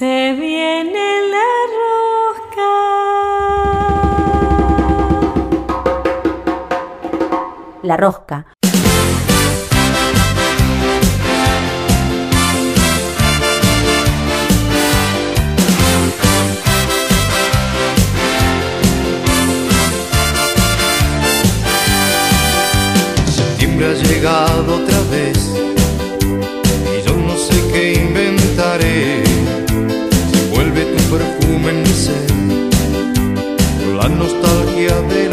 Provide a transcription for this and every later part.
Se viene la rosca. La rosca. Septiembre ha llegado otra perfume en mi ser, la nostalgia del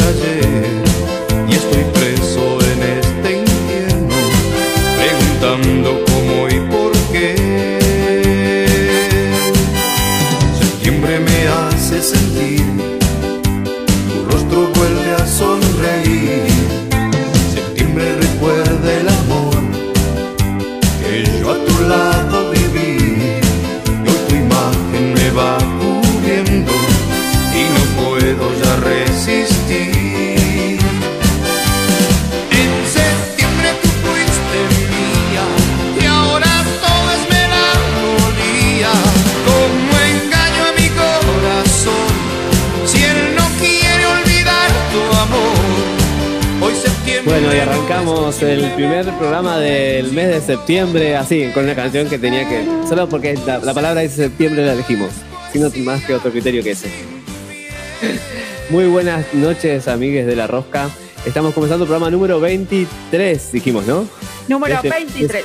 el primer programa del mes de septiembre así, con una canción que tenía que. Solo porque la, la palabra dice septiembre la elegimos, sino más que otro criterio que ese. Muy buenas noches, amigues de la Rosca. Estamos comenzando el programa número 23, dijimos, ¿no? Número Este- 23.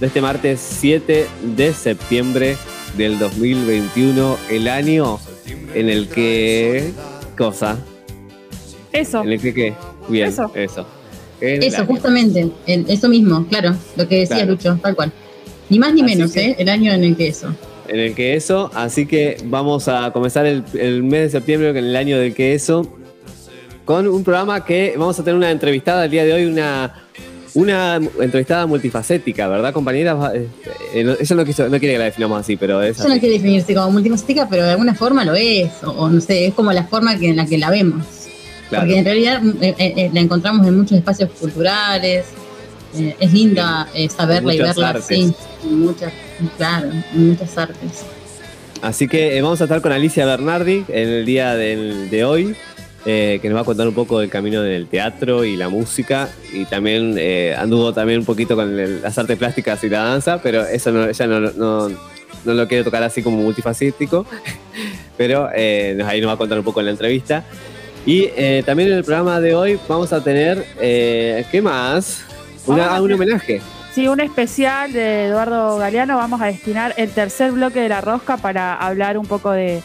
De este martes 7 de septiembre del 2021, el año en el que. Cosa. Eso. En el que qué. Bien, Eso. eso. En Eso, año. justamente, el- eso mismo, claro, lo que decía Claro. Lucho, tal cual. Ni más ni Así menos, que- ¿eh? El año en el que eso. en el que eso, así que vamos a comenzar el, el mes de septiembre con el año del que eso, con un programa que vamos a tener una entrevistada el día de hoy, una, una entrevistada multifacética, ¿verdad, compañeras? Va- eh, eh, no- ella no, quiso- no quiere que la definamos así, pero es Eso no quiere definirse como multifacética, pero de alguna forma lo es, o, o no sé, es como la forma que, en la que la vemos. Claro. Porque en realidad eh, eh, eh, la encontramos en muchos espacios culturales, eh, es linda saberla y verla artes. así, en muchas, claro, en muchas artes. Así que vamos a estar con Alicia Bernardi en el día de hoy, eh, que nos va a contar un poco del camino del teatro y la música, y también eh, anduvo también un poquito con el- las artes plásticas y la danza, pero eso no, ella no, no, no lo quiere tocar así como multifacético, pero eh, ahí nos va a contar un poco en la entrevista. Y eh, también en el programa de hoy vamos a tener, eh, ¿qué más? Una- Vamos a un homenaje. Sí, un especial de Eduardo Galeano. Vamos a destinar el tercer bloque de la rosca para hablar un poco de,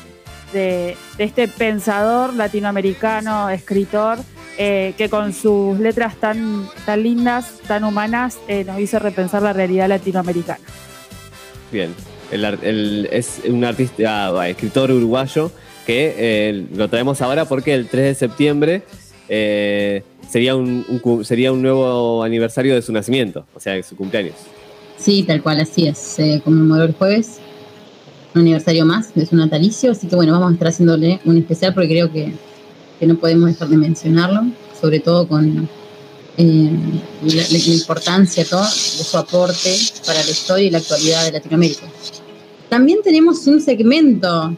de- de este pensador latinoamericano, escritor, eh, que con sus letras tan, tan lindas, tan humanas, eh, nos hizo repensar la realidad latinoamericana. Bien, el, el- es un artista, ah, escritor uruguayo eh, lo traemos ahora porque el 3 de septiembre eh, sería, un, sería un nuevo aniversario de su nacimiento, o sea, de su cumpleaños. Sí, tal cual, así es. Se conmemoró el jueves, un aniversario más de su natalicio, así que bueno, vamos a estar haciéndole un especial porque creo que, que no podemos dejar de mencionarlo, sobre todo con eh, la, importancia todo de su aporte para la historia y la actualidad de Latinoamérica. También tenemos un segmento,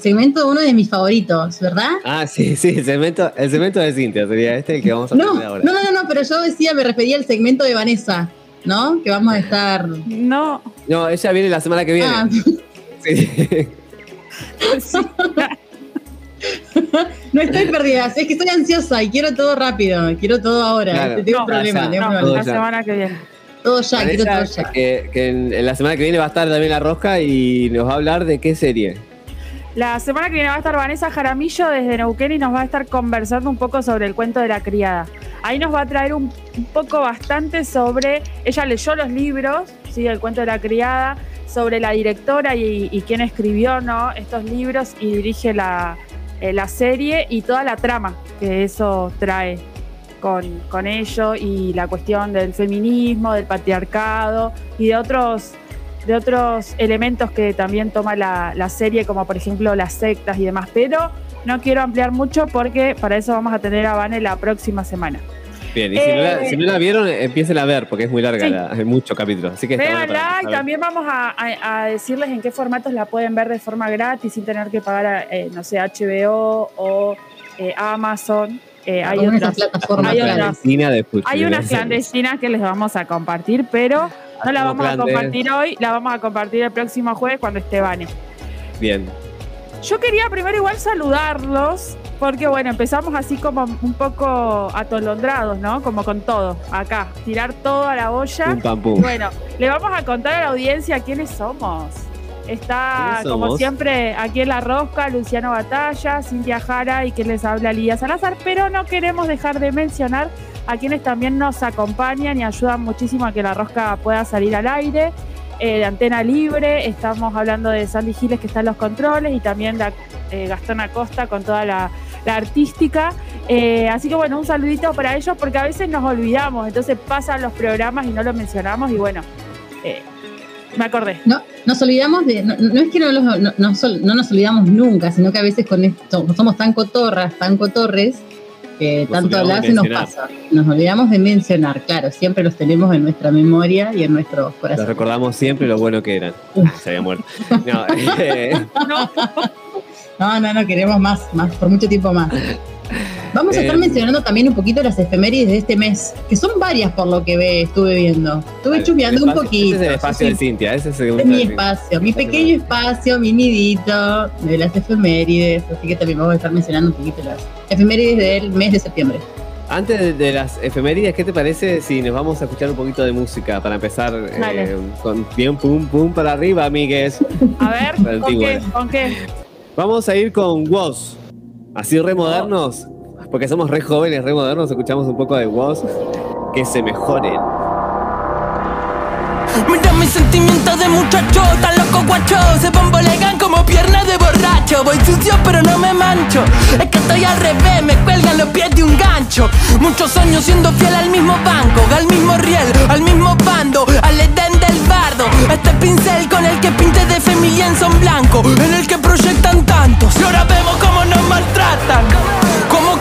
segmento uno de mis favoritos, ¿verdad? Ah, sí, sí, el segmento, el segmento de Cintia sería este el que vamos a No, tener ahora. no, no, no, no, pero yo decía, me refería al segmento de Vanessa, ¿no? Que vamos a estar... No, No, ella viene la semana que viene. Ah, Sí. No estoy perdida, es que estoy ansiosa y quiero todo rápido, quiero todo ahora. Claro. Tengo No, un problema, ya, tengo un no, problema. todo la ya. semana que viene. Todo ya, quiero todo Vanessa, ya. que, que en, en la semana que viene va a estar también la rosca y nos va a hablar de qué serie. La semana que viene va a estar Vanessa Jaramillo desde Neuquén y nos va a estar conversando un poco sobre el cuento de la criada. Ahí nos va a traer un, poco bastante sobre. Ella leyó los libros, ¿sí? el cuento de la criada, sobre la directora y, y quién escribió ¿no? estos libros y dirige la, eh, la serie y toda la trama que eso trae con, con ello y la cuestión del feminismo, del patriarcado y de otros de otros elementos que también toma la, la serie, como por ejemplo las sectas y demás. Pero no quiero ampliar mucho porque para eso vamos a tener a Vane la próxima semana. Bien, y si, no la, Eh, si no la vieron, empiecen a ver, porque es muy larga, Sí. la- hay muchos capítulos. Así que Véanla y también vamos a, a- a decirles en qué formatos la pueden ver de forma gratis sin tener que pagar, eh, no sé, HBO o eh, Amazon. Eh, hay otras, plataformas hay otras. Hay unas clandestinas que les vamos a compartir, pero no la vamos a compartir hoy, la vamos a compartir el próximo jueves cuando esté Vane. Bien. Yo quería primero igual saludarlos, porque bueno, empezamos así como un poco atolondrados, ¿no? Como con todo, acá, tirar todo a la olla. Pum, pam, pum. Bueno, le vamos a contar a la audiencia quiénes somos. Está, ¿Quiénes como somos? siempre, aquí en La Rosca, Luciano Batalla, Cintia Jara y quien les habla, Lidia Salazar, pero no queremos dejar de mencionar a quienes también nos acompañan y ayudan muchísimo a que La Rosca pueda salir al aire. eh, de Antena Libre, estamos hablando de Sandy Giles que está en los controles y también de eh, Gastón Acosta con toda la, artística. Eh, así que bueno, un saludito para ellos porque a veces nos olvidamos, entonces pasan los programas y no lo mencionamos y bueno, eh, me acordé. No, nos olvidamos de, no, es que no, los- nos olvidamos nunca, sino que a veces con esto somos tan cotorras, tan cotorres, que Nos tanto hablar se nos pasa. Nos olvidamos de mencionar, claro, siempre los tenemos en nuestra memoria y en nuestros Los corazones. recordamos siempre lo bueno que eran. Ah, se había muerto. No, eh, No, no, no, queremos más, más, por mucho tiempo más. Vamos a estar Eh, mencionando también un poquito las efemérides de este mes, que son varias por lo que ve, estuve viendo. Estuve chusmeando el un poquito. Ese es el espacio sí, de Cintia. Ese es el es mi espacio, mi pequeño espacio, mi nidito de las efemérides, así que también vamos a estar mencionando un poquito las efemérides del mes de septiembre. Antes de, de las efemérides, ¿qué te parece si nos vamos a escuchar un poquito de música para empezar eh, con bien pum pum para arriba, amigues? a ver, ¿con qué? ¿Con qué? Vamos a ir con Woz. Así re modernos, porque somos re jóvenes, re modernos, escuchamos un poco de Woz. Que se mejoren. Mira mis sentimientos de muchacho, tan loco guacho. Se bombolegan como piernas de borracho. Voy sucio pero no me mancho. Es que estoy al revés, me cuelgan los pies de un gancho. Muchos años siendo fiel al mismo banco Al mismo riel, al mismo bando Al edén del bardo. Este pincel con el que pinté de fe mi lienzo en blanco En el que proyectan tantos. Y ahora vemos cómo nos maltratan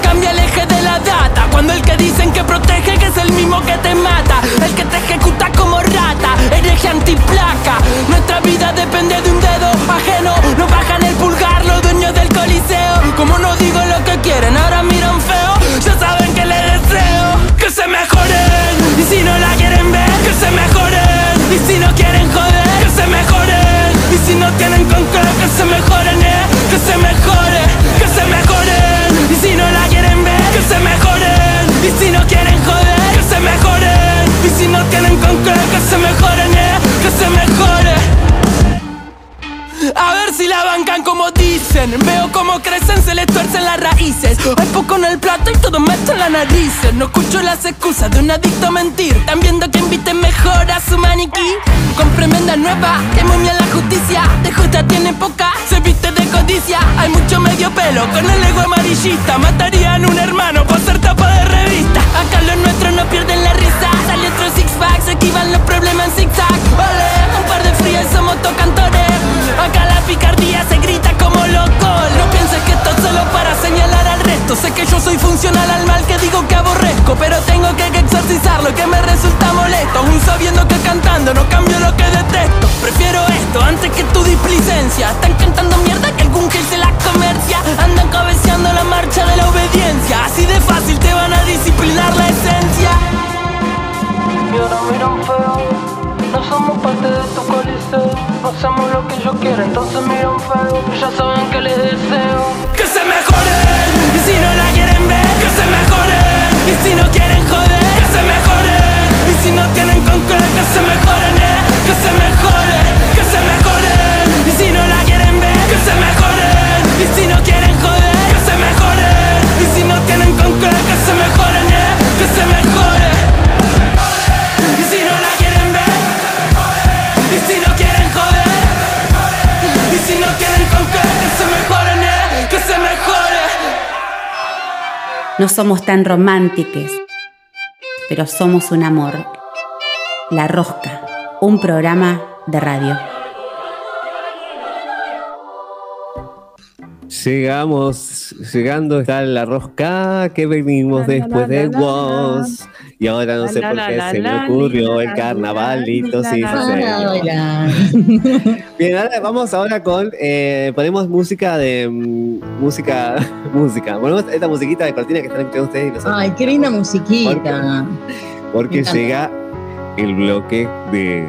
cambia el eje de la data. Cuando el que dicen que protege que es el mismo que te mata. El que te ejecuta como rata Hereje antiplaca. Nuestra vida depende de un dedo ajeno. Nos bajan el pulgar los dueños del coliseo. Como no digo lo que quieren Ahora miran feo. Ya saben que les deseo Que se mejoren. Y si no la quieren ver Que se mejoren. Y si no quieren joder Que se mejoren. Y si no tienen con Que se mejoren eh. Que se mejore Que se mejoren. Y si no la Que se mejoren. Y si no quieren joder Que se mejoren. Y si no tienen con qué Que se mejoren eh Que se mejore. A ver si la bancan como Veo cómo crecen, se les tuercen las raíces. Hay poco en el plato y todo meto en la narices No escucho las excusas de un adicto a mentir. Están viendo que inviten mejor a su maniquí. Con tremenda nueva, que muy bien la justicia. De justa tiene poca, se viste de codicia. Hay mucho medio pelo con el ego amarillista. Matarían un hermano por ser tapa de revista. Acá los nuestros no pierden la risa. Sale otro six pack, se esquivan los problemas en zigzag Ole, un par de frías somos tocantores. Acá la picardía se grita como No pienses que esto es solo para señalar al resto. Sé que yo soy funcional al mal que digo que aborrezco Pero tengo que exorcizarlo que me resulta molesto. Aún sabiendo que cantando no cambio lo que detesto. Prefiero esto antes que tu displicencia. Están cantando mierda que algún gil se la comercia. Andan cabeceando la marcha de la obediencia. Así de fácil te van a disciplinar la esencia. Y ahora miran feo No somos parte de tu coliseo. No hacemos lo que yo quiero Entonces miran feo. Ya saben que les deseo Que se mejoren Y si no la quieren ver Que se mejoren Y si no quieren joder Que se mejoren Y si no tienen con qué Que se mejoren eh Que se mejore Que se mejoren Y si no la quieren ver Que se mejoren Y si No somos tan románticos, pero somos un amor. La Rosca, un programa de radio. Llegamos, llegando está la rosca que venimos después la, de la, la, vos. Y ahora no sé por qué se me ocurrió el carnavalito, sí, sí. Bien, ahora vamos ahora con, eh, ponemos música de, mm, música, música. Ponemos esta musiquita de cortina que están escuchando ustedes y nosotros. Ay, qué linda musiquita. Porque llega el bloque de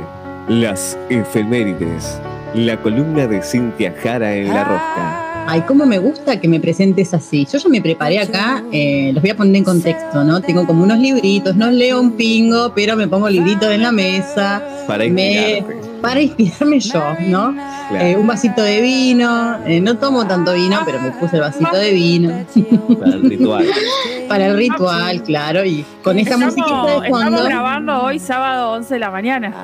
las efemérides. La columna de Cintia Jara en La Rosca. Ay, cómo me gusta que me presentes así. Yo ya me preparé acá, eh, los voy a poner en contexto, ¿no? Tengo como unos libritos, no leo un pingo, pero me pongo libritos en la mesa Para Me- inspirarte. para inspirarme yo, ¿no? Claro, Eh, un vasito de vino, eh, no tomo tanto vino, pero me puse el vasito de vino para el ritual. para el ritual, claro, y con esta Estamos, musiquita de estamos grabando hoy sábado 11 de la mañana.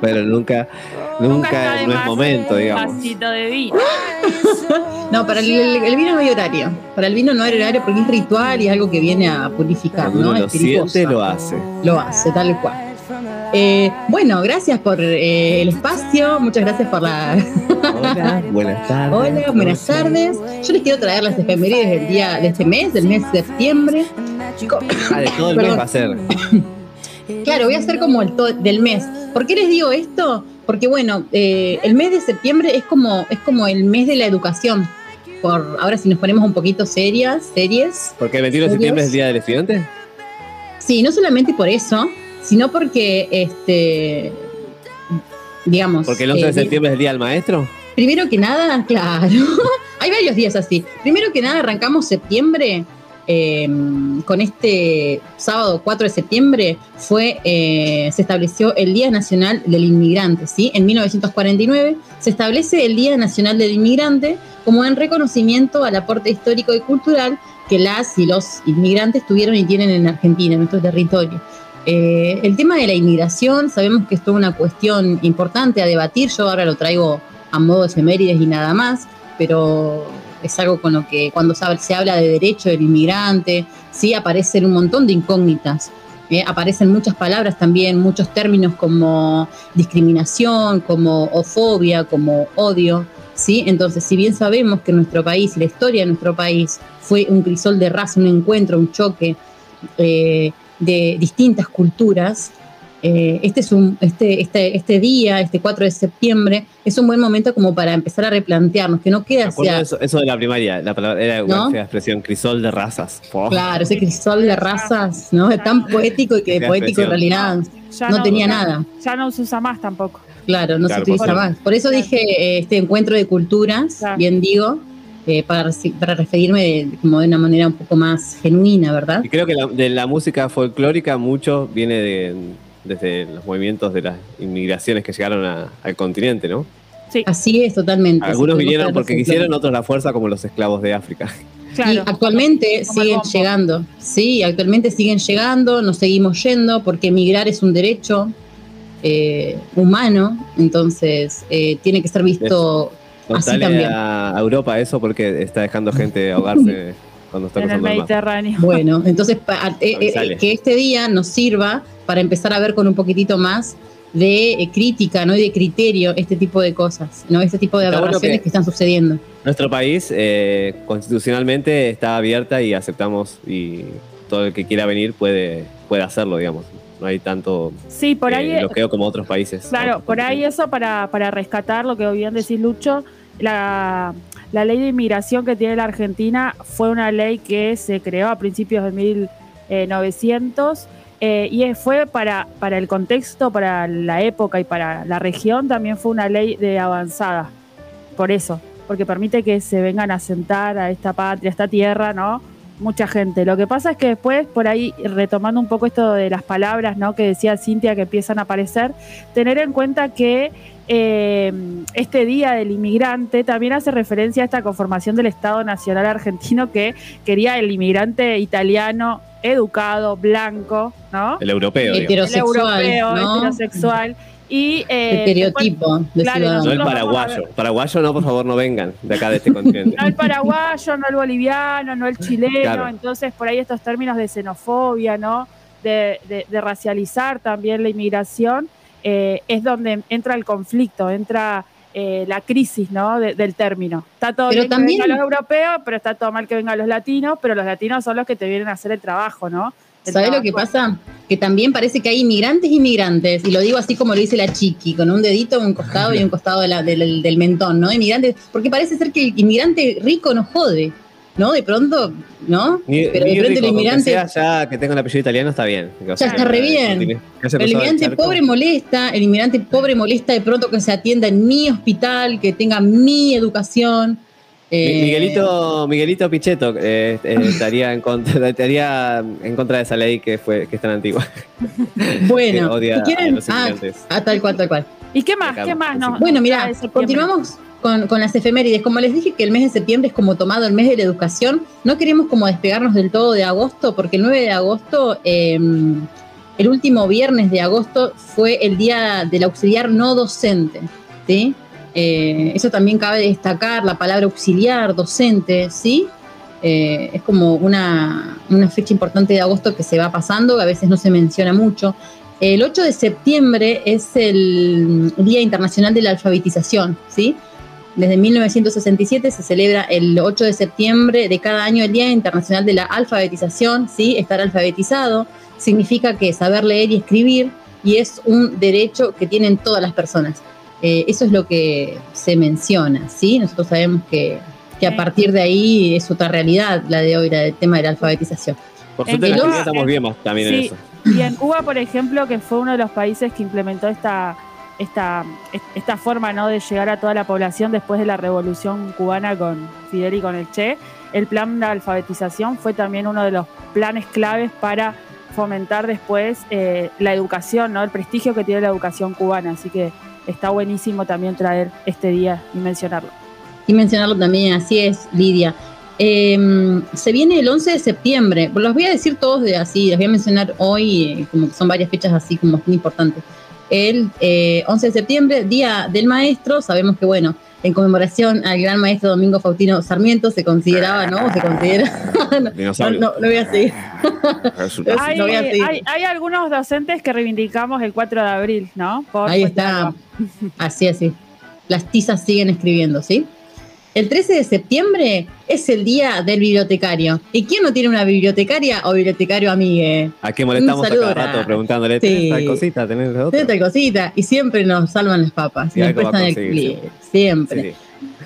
Pero nunca, nunca no es momento, Un digamos. vasito de vino. No, para el, el- el vino no hay horario. Para el vino no hay horario porque es ritual y es algo que viene a purificar, Cuando ¿no? uno lo siente, lo hace. Lo hace, tal cual. Eh, bueno, gracias por eh, el espacio, muchas gracias por la... Hola, buenas tardes. Hola, buenas tardes. Yo les quiero traer las efemérides del día de este mes, del mes de septiembre. Ah, de todo el mes va a ser. Claro, voy a hacer como el to- del mes. ¿Por qué les digo esto? Porque bueno, eh, el mes de septiembre es como, es como el mes de la educación. Por, ahora si nos ponemos un poquito serias, series. Porque el 21 de septiembre es el Día del Estudiante. Sí, no solamente por eso, sino porque, este, digamos... Porque el 11 de eh, septiembre es el Día del Maestro. Primero que nada, claro, hay varios días así. Primero que nada, arrancamos septiembre eh, con este sábado 4 de septiembre, fue, eh, se estableció el Día Nacional del Inmigrante, ¿sí? En 1949 se establece el Día Nacional del Inmigrante como en reconocimiento al aporte histórico y cultural que las y los inmigrantes tuvieron y tienen en Argentina, en nuestro territorio. Eh, el tema de la inmigración, sabemos que es toda una cuestión importante a debatir, yo ahora lo traigo a modo de efemérides y nada más, pero es algo con lo que cuando se habla, de derecho del inmigrante, sí aparecen un montón de incógnitas. ¿eh? aparecen muchas palabras también, muchos términos como discriminación, como ofobia, como odio. ¿sí? Entonces, si bien sabemos que nuestro país, la historia de nuestro país, fue un crisol de raza, un encuentro, un choque eh, de distintas culturas, eh, este, es un, este, este, este día, este 4 de septiembre, es un buen momento como para empezar a replantearnos, que no queda hacia, eso, eso de la primaria, la palabra era ¿No? la expresión crisol de razas. Oh, claro, ese crisol de razas, ¿no? Es tan poético y que Qué poético en realidad Ya no tenía ya- nada. Ya no se usa más tampoco. Claro, no Claro, se utiliza por más. Por eso dije eh, este encuentro de culturas, Claro. bien digo, eh, para, para referirme de- como de una manera un poco más genuina, ¿verdad? Y creo que la- de la música folclórica mucho viene de, desde los movimientos de las inmigraciones que llegaron a- al continente, ¿no? Sí, Así es, totalmente. Algunos Sí, vinieron porque quisieron, otros la fuerza, como los esclavos de África. Y actualmente siguen llegando, sí, actualmente siguen llegando, nos seguimos yendo porque emigrar es un derecho eh, humano, entonces eh, tiene que ser visto así también. a Europa eso porque está dejando gente ahogarse cuando está En el cruzando el mar. Mediterráneo. Bueno, entonces pa- eh, eh, que este día nos sirva para empezar a ver con un poquitito más de eh, crítica, ¿no? Y de criterio este tipo de cosas, ¿no? Este tipo de Está bueno aberraciones que- que... están sucediendo. Nuestro país eh, constitucionalmente está abierta y aceptamos y todo el que quiera venir puede, puede hacerlo, digamos. No hay tanto Sí, por ahí. eh, bloqueo como otros países. Claro, Otros por ahí eso para, para rescatar lo que bien decís, Lucho, la, la ley de inmigración que tiene la Argentina fue una ley que se creó a principios de 1900 eh, y es- fue para, para el contexto, para la época y para la región, también fue una ley de avanzada. Por eso, porque permite que se vengan a sentar a esta patria, a esta tierra, ¿no? Mucha gente. Lo que pasa es que después, por ahí, retomando un poco esto de las palabras, ¿no? Que decía Cintia que empiezan a aparecer, tener en cuenta que eh, este Día del Inmigrante también hace referencia a esta conformación del Estado Nacional Argentino que quería el inmigrante italiano educado, blanco, ¿no? El europeo. digamos. El europeo, ¿no? heterosexual. Y, eh, Estereotipo de claro, ciudadano. No el paraguayo. Paraguayo no, por favor, no vengan de acá de este continente. no el paraguayo, no el boliviano, no el chileno, Claro. entonces por ahí estos términos de xenofobia, ¿no? De, de- de racializar también la inmigración, eh, es donde entra el conflicto, entra eh, la crisis, ¿no? De- del término. Está todo Pero bien también- que vengan los europeos, pero está todo mal que vengan los latinos, pero los latinos son los que te vienen a hacer el trabajo, ¿no? ¿Sabes lo que pasa? Que también parece que hay inmigrantes y inmigrantes, y lo digo así como lo dice la chiqui, con un dedito un costado y un costado de la- del, del mentón, ¿no? Inmigrantes, porque parece ser que el inmigrante rico no jode, ¿no? De pronto, ¿no? Ni, Pero ni de pronto rico, el que inmigrante, sea ya que tenga el apellido italiano está bien. O sea, está re que- bien. que que el inmigrante pobre molesta, el inmigrante pobre molesta de pronto que se atienda en mi hospital, que tenga mi educación. Eh, Miguelito, Miguelito Pichetto eh, eh, estaría, en contra, estaría en contra de esa ley que fue que es tan antigua. Bueno, odia si quieren, a los ah, inmigrantes. ah, tal cual, tal cual. ¿Y qué más? Acá, ¿Qué más? nos- Bueno, mira, continuamos con, con las efemérides. Como les dije que el mes de septiembre es como tomado el mes de la educación, no queremos como despegarnos del todo de agosto, porque el 9 de agosto, eh, el último viernes de agosto, fue el día del auxiliar no docente. ¿sí? Eh, eso también cabe destacar, la palabra auxiliar, docente, ¿sí? Eh, es como una, una fecha importante de agosto que se va pasando, a veces no se menciona mucho. El 8 de septiembre es el Día Internacional de la Alfabetización, ¿sí? Desde 1967 se celebra el 8 de septiembre de cada año el Día Internacional de la Alfabetización, ¿sí? Estar alfabetizado significa que saber leer y escribir y es un derecho que tienen todas las personas. Eh, eso es lo que se menciona, ¿sí? Nosotros sabemos que, que a partir de ahí es otra realidad la de hoy, la del tema de la alfabetización. Por suerte en Cuba, estamos en- bien más también en eso. Y en Cuba, por ejemplo, que fue uno de los países que implementó esta, esta, esta forma ¿no? de llegar a toda la población después de la revolución cubana con Fidel y con el Che, el plan de alfabetización fue también uno de los planes claves para fomentar después eh, la educación, ¿no? el prestigio que tiene la educación cubana. Así que está buenísimo también traer este día y mencionarlo. Y mencionarlo también, así es, Lidia. Eh, se viene el 11 de septiembre. Los voy a decir todos de así, los voy a mencionar hoy, eh, como que son varias fechas así como muy importantes. El eh, 11 de septiembre, Día del Maestro, sabemos que, bueno, en conmemoración al gran maestro Domingo Faustino Sarmiento, se consideraba, ¿no? Se considera. no, voy a seguir. Hay, lo voy a seguir. hay- hay algunos docentes que reivindicamos el 4 de abril, ¿no? Por Ahí está. Así, así. Las tizas siguen escribiendo, ¿sí? El 13 de septiembre es el día del bibliotecario. ¿Y quién no tiene una bibliotecaria o bibliotecario amigue? ¿A qué molestamos a cada rato preguntándole Sí. ¿tenés tal cosita? ¿Tenés la otra? Tiene tal cosita. Y siempre nos salvan las papas. Y nos prestan el clic. Siempre. Sí, sí.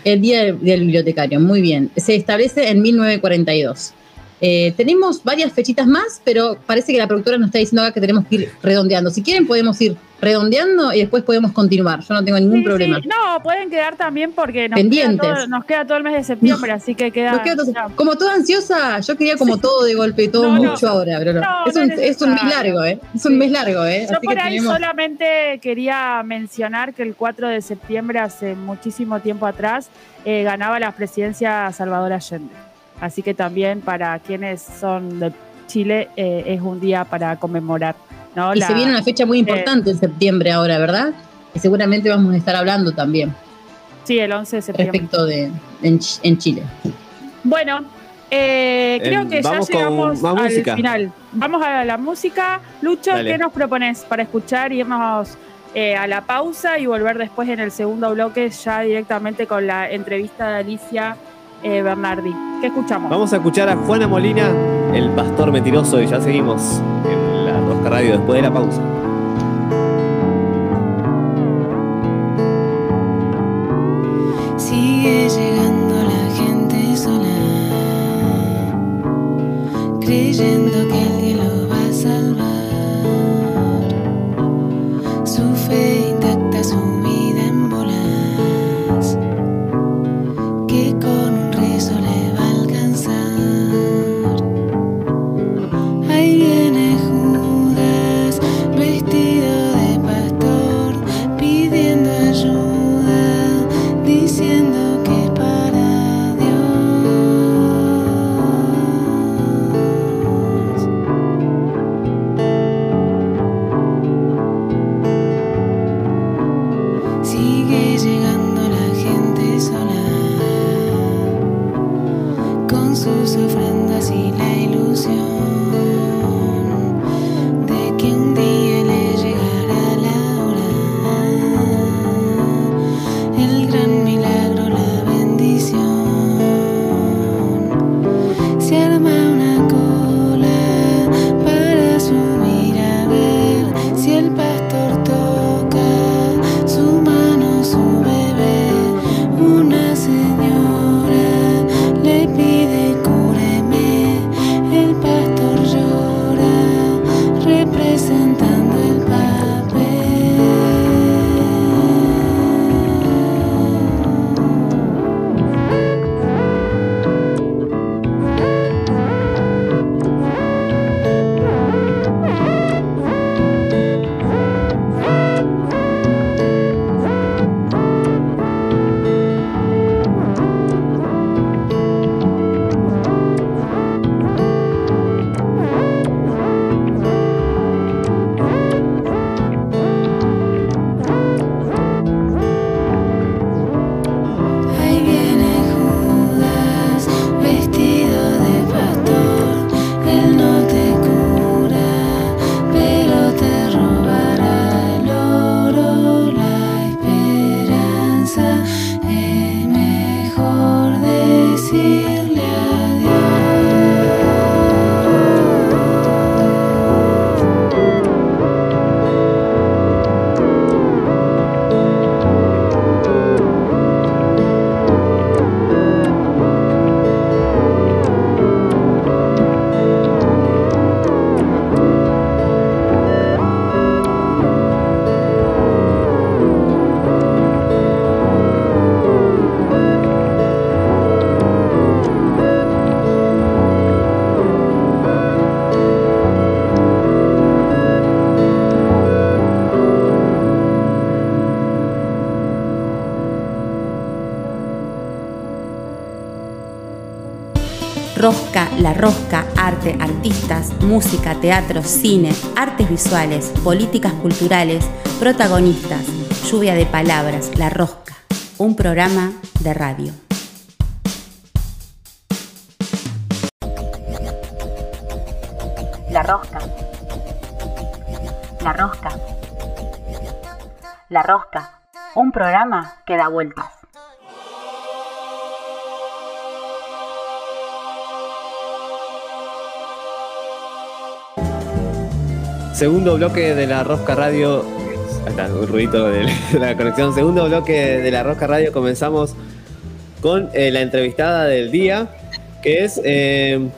El día del, del bibliotecario. Muy bien. Se establece en 1942. Eh, tenemos varias fechitas más, pero parece que la productora nos está diciendo acá que tenemos que ir redondeando. Si quieren, podemos ir redondeando y después podemos continuar. Yo no tengo ningún Sí, problema. sí. No, pueden quedar también porque nos queda, Pendientes. todo, nos queda todo el mes de septiembre, así que queda. Queda todo- como toda ansiosa, yo quería como todo de golpe y todo No, mucho ahora, pero no. Es, un, es es un mes largo, ¿eh? Es un Sí. mes largo, ¿eh? Yo Así por que ahí tenemos. solamente quería mencionar que el 4 de septiembre, hace muchísimo tiempo atrás, eh, ganaba la presidencia Salvador Allende. Así que también para quienes son de Chile eh, es un día para conmemorar. ¿no? Y La- se viene una fecha muy importante en septiembre ahora, ¿verdad? Que seguramente vamos a estar hablando también Sí, el 11 de septiembre. respecto de en, Ch- en Chile. Bueno, eh, creo que ya llegamos al música. final. Vamos a la música. Lucho, Dale. ¿qué nos propones para escuchar y irnos eh, a la pausa y volver después en el segundo bloque ya directamente con la entrevista de Alicia eh, Bernardi? ¿Qué escuchamos? Vamos a escuchar a Juana Molina, el pastor mentiroso, y ya seguimos en la Rosca Radio después de la pausa. La Rosca, arte, artistas, música, teatro, cine, artes visuales, políticas culturales, protagonistas, lluvia de palabras, La Rosca, un programa de radio. La Rosca. La Rosca. La Rosca, un programa que da vueltas. Segundo bloque de la Rosca Radio. Ahí está, un ruidito de la conexión. Segundo bloque de la Rosca Radio. Comenzamos con eh, la entrevistada del día, que es. eh,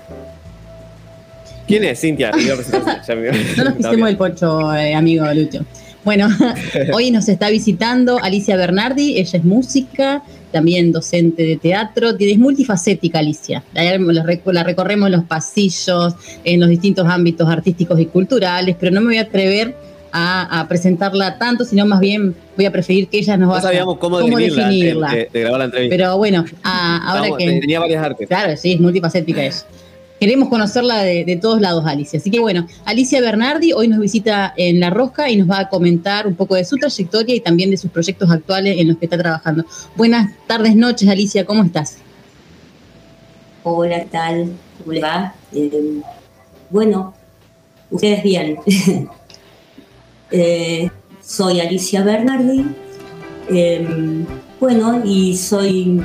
¿Quién es? Cintia. No nos bien. el pocho, eh, amigo Lucho. Bueno, hoy nos está visitando Alicia Bernardi, ella es música, también docente de teatro, es multifacética Alicia. La, la rec- la recorremos en los pasillos, en los distintos ámbitos artísticos y culturales, pero no me voy a atrever a, a presentarla tanto, sino más bien voy a preferir que ella nos No vaya sabíamos cómo, cómo definirla, antes definirla. De, de grabar la entrevista. Pero bueno, a- ahora Vamos, que... Tenía varias artes. Claro, sí, es multifacética ella. Queremos conocerla de, todos lados, Alicia. Así que bueno, Alicia Bernardi hoy nos visita en La Rosca y nos va a comentar un poco de su trayectoria y también de sus proyectos actuales en los que está trabajando. Buenas tardes, noches, Alicia, ¿cómo estás? Hola, ¿qué tal? ¿Cómo le va? Eh, bueno, ustedes bien. Eh, soy Alicia Bernardi. Eh, bueno, y soy,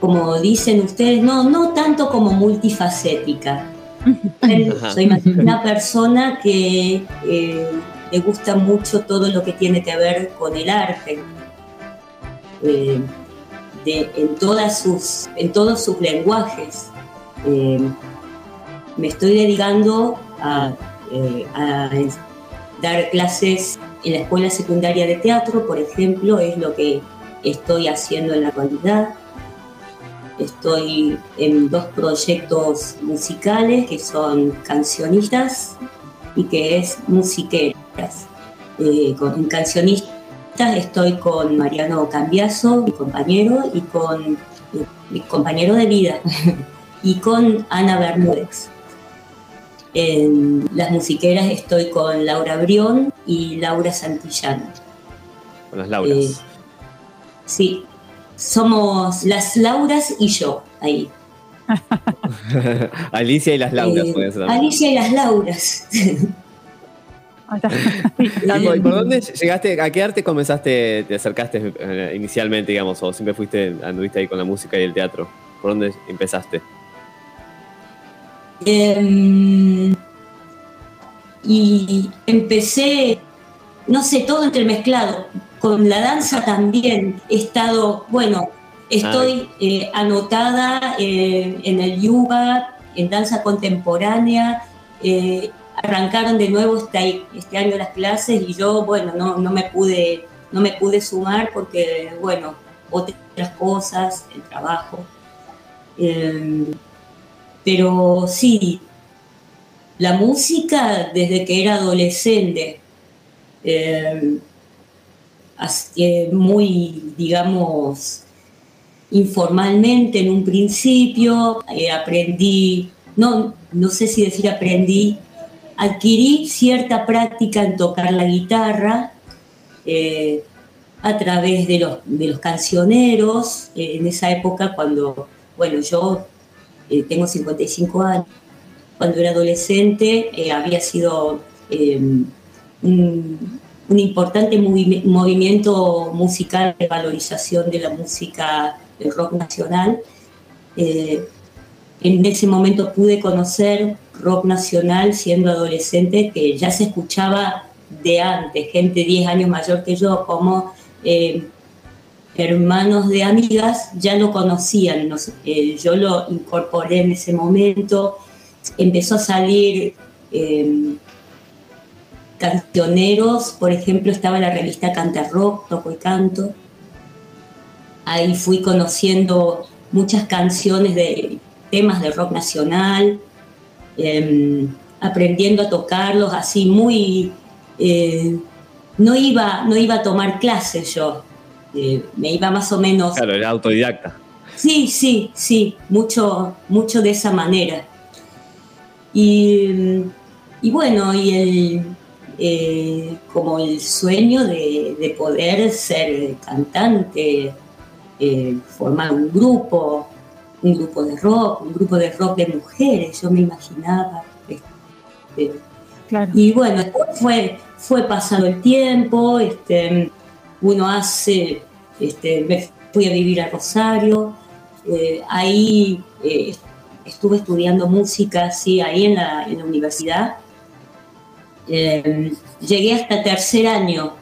como dicen ustedes, no, no tanto como multifacética. Soy más una persona que eh, le gusta mucho todo lo que tiene que ver con el arte. Eh, de- en, todas sus, en todos sus lenguajes. Eh, me estoy dedicando a, eh, dar clases en la escuela secundaria de teatro, por ejemplo, es lo que estoy haciendo en la actualidad. Estoy en dos proyectos musicales que son cancionistas y que es musiqueras. Eh, con en cancionistas estoy con Mariano Cambiaso, mi compañero, y con eh, mi compañero de vida, y con Ana Bermúdez. En las musiqueras estoy con Laura Brión y Laura Santillán. Con las Lauras. Eh, Sí, somos las Lauras y yo ahí. Alicia y las Lauras, Eh. Alicia y las Lauras. ¿Y por dónde llegaste? ¿A qué arte comenzaste, te acercaste eh, inicialmente, digamos? ¿O siempre fuiste, anduviste ahí con la música y el teatro? ¿Por dónde empezaste? Em, y empecé, no sé, todo entremezclado. Con la danza también he estado, bueno, estoy eh, anotada eh, en el yuga, en danza contemporánea. eh, arrancaron de nuevo este, este año las clases y yo, bueno, no, no me pude, no me pude sumar porque, bueno, otras cosas, el trabajo. Em, pero sí, la música desde que era adolescente, eh, muy, digamos, informalmente en un principio, eh, aprendí, no, no sé si decir aprendí, adquirí cierta práctica en tocar la guitarra eh, a través de los, de los cancioneros, eh, en esa época cuando, bueno, yo tengo 55 años, cuando era adolescente había sido un, un importante movi- movimiento musical de valorización de la música del rock nacional. Eh, en ese momento pude conocer rock nacional siendo adolescente, que ya se escuchaba de antes, gente 10 años mayor que yo, como eh, hermanos de amigas ya lo conocían, eh, yo lo incorporé en ese momento, empezó a salir cancioneros, por ejemplo estaba la revista Canta Rock, Toco y Canto, ahí fui conociendo muchas canciones de temas de rock nacional, eh, aprendiendo a tocarlos así muy... eh, no, iba, no iba a tomar clases yo, eh, me iba más o menos Claro, era autodidacta. Sí, sí, sí, mucho, mucho de esa manera. Y, y bueno, y el, eh, como el sueño de, de poder ser cantante, eh, formar un grupo, un grupo de rock, un grupo de rock de mujeres, yo me imaginaba. este, Claro. y bueno, fue, fue pasando el tiempo, este, uno hace, este, me fui a vivir a Rosario, eh, ahí eh, estuve estudiando música, sí, ahí en la, en la universidad. Eh, llegué hasta tercer año,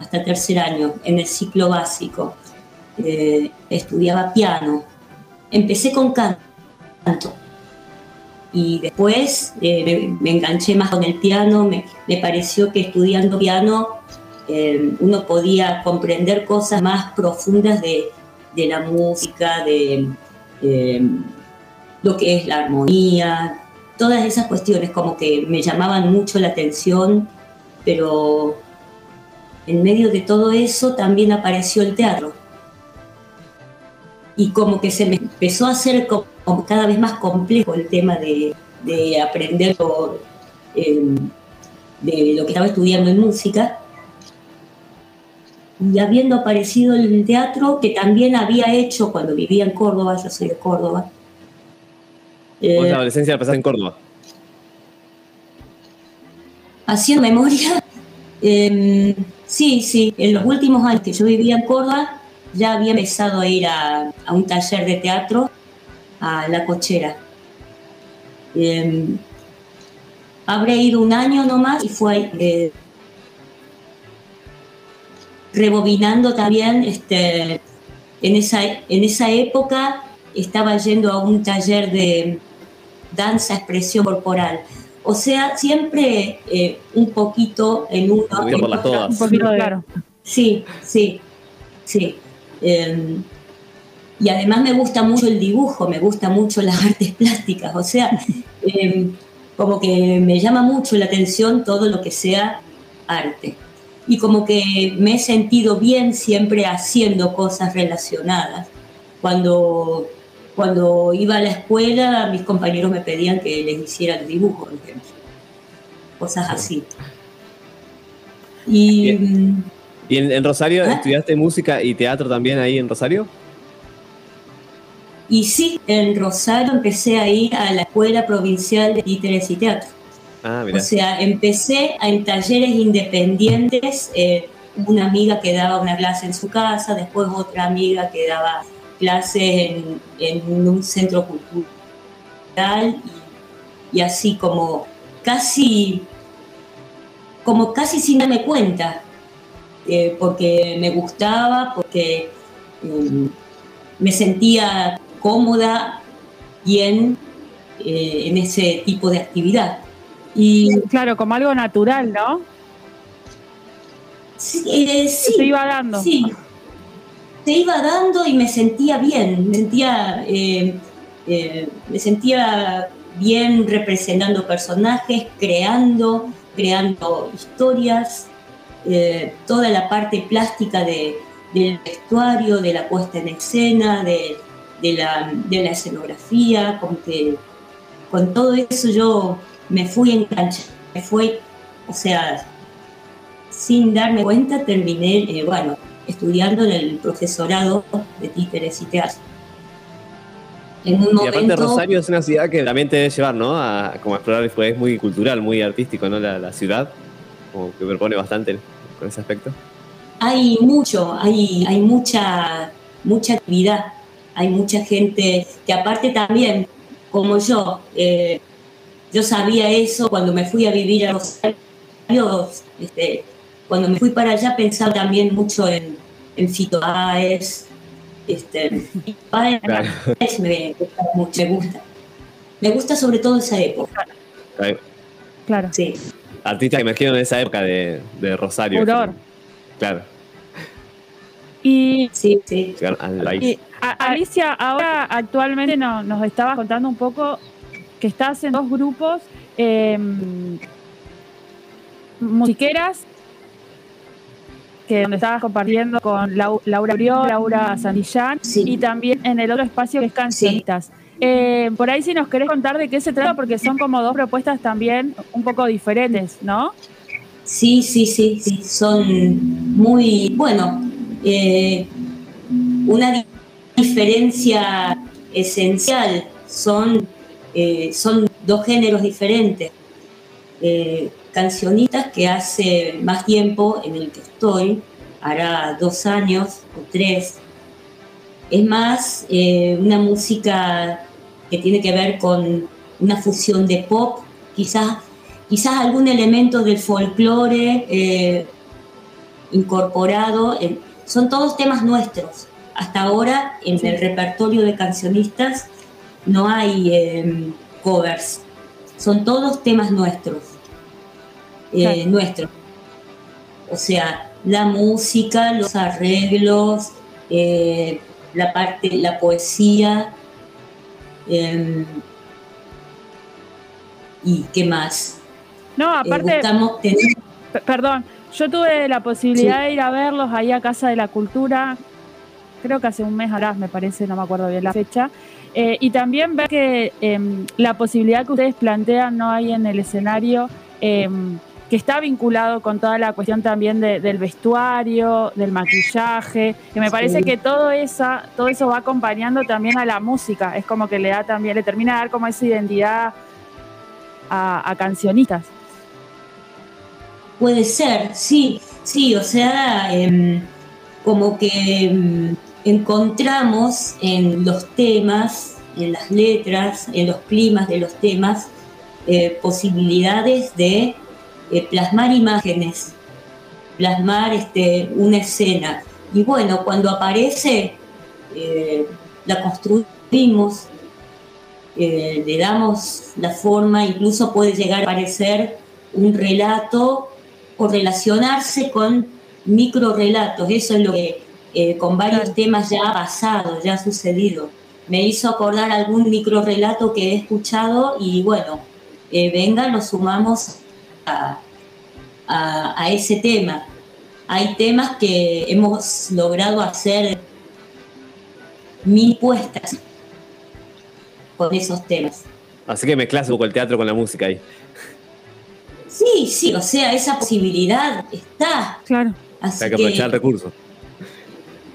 hasta tercer año, en el ciclo básico. Eh, estudiaba piano. Empecé con canto y después eh, me, enganché más con el piano, me, me pareció que estudiando piano eh, uno podía comprender cosas más profundas de, de la música, de eh, lo que es la armonía, todas esas cuestiones como que me llamaban mucho la atención, pero en medio de todo eso también apareció el teatro. Y como que se me empezó a hacer co- como cada vez más complejo el tema de, de aprender lo, eh, de lo que estaba estudiando en música. Y habiendo aparecido el teatro, que también había hecho cuando vivía en Córdoba, yo soy de Córdoba. Eh, Vos la adolescencia la pasaste en Córdoba. haciendo memoria, eh, sí, sí, en los últimos años que yo vivía en Córdoba, ya había empezado a ir a, a un taller de teatro a La Cochera. Eh, habré ido un año nomás y fue eh, rebobinando también, este, en, esa, en esa época estaba yendo a un taller de danza, expresión corporal. O sea, siempre eh, un poquito en uno. poquito por las todas. Un poquito de claro. Sí, sí, sí. Eh, y además me gusta mucho el dibujo, me gusta mucho las artes plásticas, o sea, eh, como que me llama mucho la atención todo lo que sea arte. Y como que me he sentido bien siempre haciendo cosas relacionadas. Cuando, cuando iba a la escuela, mis compañeros me pedían que les hiciera el dibujo, por ejemplo. Cosas así. Y... mm, ¿Y en, en Rosario ¿Ah? estudiaste música y teatro también ahí en Rosario? Y sí, en Rosario empecé a ir a la Escuela Provincial de Títeres y Teatro. Ah, O sea, empecé en talleres independientes, eh, una amiga que daba una clase en su casa, después otra amiga que daba clases en, en un centro cultural y, y así como casi, como casi sin darme cuenta, eh, porque me gustaba, porque eh, me sentía cómoda, bien eh, en ese tipo de actividad. Y Claro, como algo natural, ¿no? sí, eh, sí, Se iba dando. sí, se iba dando y me sentía bien, me sentía, eh, eh, me sentía bien representando personajes, creando, creando historias, eh, toda la parte plástica de- del vestuario, de la puesta en escena, de, la, de la escenografía, como que con todo eso yo me fui enganchando, me fui, o sea, sin darme cuenta terminé, bueno, estudiando en el profesorado de títeres y teatro. En un Y aparte Rosario es una ciudad que también te debe llevar, ¿no? A como a explorar, pues, es muy cultural, muy artístico, ¿no? La, la ciudad, como que propone bastante con ese aspecto. hay mucho, hay, hay mucha, mucha actividad, hay mucha gente que aparte también, como yo, eh, yo sabía eso cuando me fui a vivir a Rosario, este, cuando me fui para allá pensaba también mucho en, en Fito Páez, este, Fito Páez Claro. me gusta mucho, me gusta. Me gusta sobre todo esa época, Claro. sí. Artistas que emergieron en esa época de, de Rosario. Furor. Claro, Y, Sí, sí. y, a- Alicia, ahora actualmente no- nos estabas contando un poco que estás en dos grupos eh, musiqueras que donde estabas compartiendo con Lau- Laura Brió, Laura Santillán, Sí. y también en el otro espacio que es Cancionistas. Eh, por ahí si nos querés contar de qué se trata, porque son como dos propuestas también un poco diferentes, ¿no? Sí, sí, sí, sí, son muy, bueno, eh, una di- diferencia esencial, son, eh, son dos géneros diferentes. Cancionistas que hace más tiempo en el que estoy, hará dos años o tres, es más eh, una música que tiene que ver con una fusión de pop, quizás quizás algún elemento del folclore eh, incorporado. en- son todos temas nuestros. Hasta ahora en el repertorio de cancionistas no hay eh, covers. Son todos temas nuestros. Eh, Claro. Nuestros. O sea, la música, los arreglos, eh, la parte, la poesía. em, ¿Y qué más? No, Eh, aparte, tener- Perdón, yo tuve la posibilidad de ir a verlos ahí a Casa de la Cultura, creo que hace un mes atrás, me parece, no me acuerdo bien la fecha, eh, y también ver que em, la posibilidad que ustedes plantean no hay en el escenario, em, que está vinculado con toda la cuestión también de- del vestuario, del maquillaje, que me parece Sí. que todo, esa, todo eso va acompañando también a la música, es como que le da también, le termina de dar como esa identidad a, a cancionistas. Puede ser, sí, sí, o sea, em, como que em, encontramos en los temas, en las letras, en los climas de los temas, eh, posibilidades de eh, plasmar imágenes, plasmar este, una escena. Y bueno, cuando aparece, eh, la construimos, eh, le damos la forma, incluso puede llegar a aparecer un relato o relacionarse con micro relatos. Eso es lo que eh, con varios temas ya ha pasado, ya ha sucedido. Me hizo acordar algún micro relato que he escuchado y bueno, eh, venga, lo sumamos a, a- a ese tema. Hay temas que hemos logrado hacer mil puestas con esos temas. Así que mezclas un poco el teatro con la música ahí. Sí, sí, o sea, esa posibilidad está. Claro. Así Hay que aprovechar el recurso.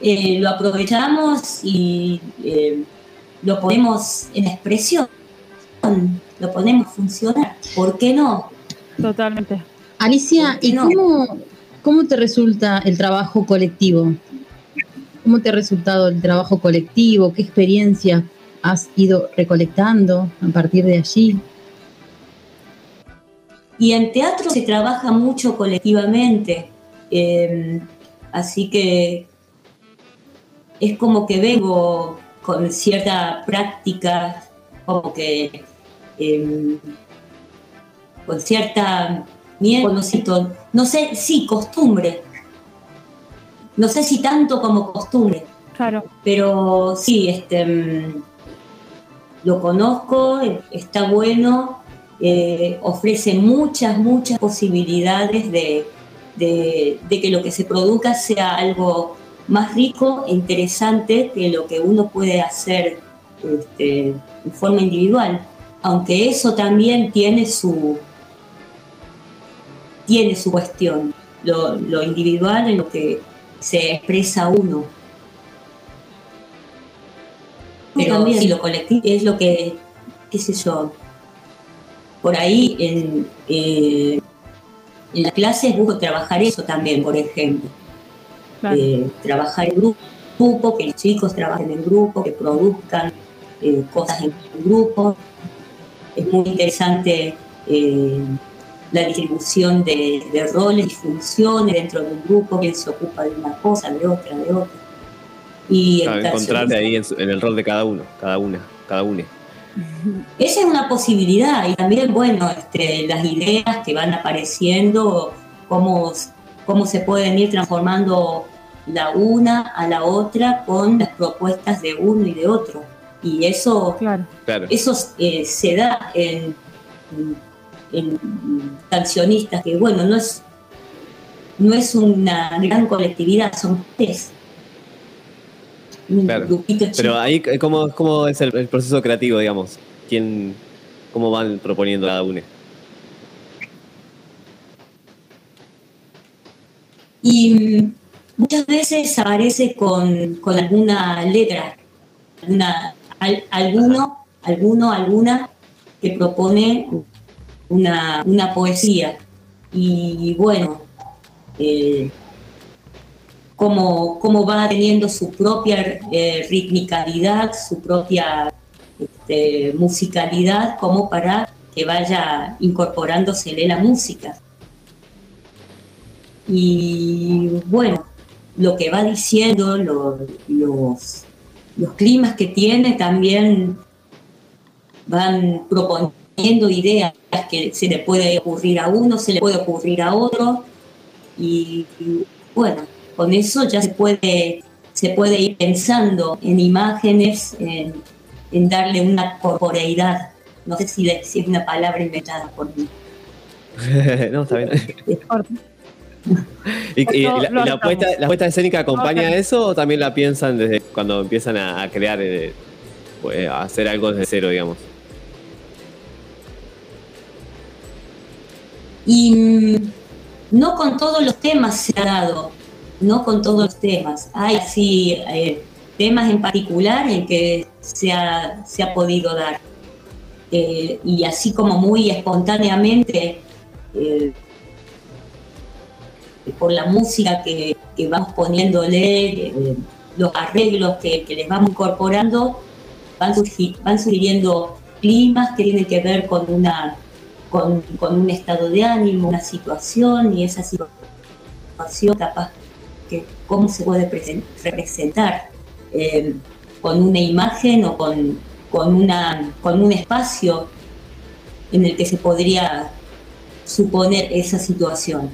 eh, lo aprovechamos y eh, lo ponemos en expresión, lo ponemos a funcionar. ¿Por qué no? Totalmente. Alicia, ¿y No. cómo, cómo te resulta el trabajo colectivo? ¿Cómo te ha resultado el trabajo colectivo? ¿Qué experiencia has ido recolectando a partir de allí? Y en teatro se trabaja mucho colectivamente, eh, así que es como que vengo con cierta práctica, como que eh, con cierta miedo, no sé, no sé, sí, costumbre. No sé si tanto como costumbre, Claro. pero sí, este, mm, lo conozco, eh, está bueno, eh, ofrece muchas, muchas posibilidades de, de- de que lo que se produzca sea algo más rico e interesante que lo que uno puede hacer este, en forma individual. Aunque eso también tiene su, tiene su cuestión, lo, lo individual en lo que se expresa uno. Pero También. lo colectivo es lo que, qué sé yo, por ahí en, eh, en las clases busco trabajar eso también, por ejemplo. Claro. Eh, trabajar en grupo, que los chicos trabajen en grupo, que produzcan eh, cosas en grupo. Es muy interesante eh, la distribución de, de roles y funciones dentro de un grupo, quién se ocupa de una cosa, de otra, de otra. Y Claro, cancionista- ahí en, el rol de cada uno, cada una, cada una. Esa es una posibilidad y también, bueno, este, las ideas que van apareciendo, cómo, cómo se pueden ir transformando la una a la otra con las propuestas de uno y de otro. Y eso. Claro. eso eh, se da en, cancionistas, que bueno, no es, no es una gran colectividad, son tres. Claro. Pero ahí, ¿cómo, cómo es el, el proceso creativo, digamos? ¿Quién, ¿Cómo van proponiendo cada uno? Y mm, muchas veces aparece con, con alguna letra, alguna, al- alguno, alguno, alguna que propone una, una poesía. Y bueno, eh, cómo va teniendo su propia eh, ritmicalidad, su propia este, musicalidad, como para que vaya incorporándosele la música. Y bueno, lo que va diciendo, lo- los, los climas que tiene también van proponiendo ideas que se le puede ocurrir a uno, se le puede ocurrir a otro. Y, y, bueno, con eso ya se puede, se puede ir pensando en imágenes, en, en darle una corporeidad. No sé si, de- si es una palabra inventada por mí. no, está bien. ¿Y, y la, la puesta, la puesta escénica acompaña Ok. eso o también la piensan desde cuando empiezan a, a crear, eh, pues, a hacer algo desde cero, digamos? Y mm, no con todos los temas se ha dado, no con todos los temas. Hay sí eh, temas en particular en que se ha, se ha podido dar. Eh, y así como muy espontáneamente, eh, por la música que, que vamos poniéndole, eh, los arreglos que, les vamos incorporando, van, surgi- van surgiendo climas que tienen que ver con una con, con un estado de ánimo, una situación y esa situación capaz que cómo se puede presen- representar eh, con una imagen o con, con, una, con un espacio en el que se podría suponer esa situación.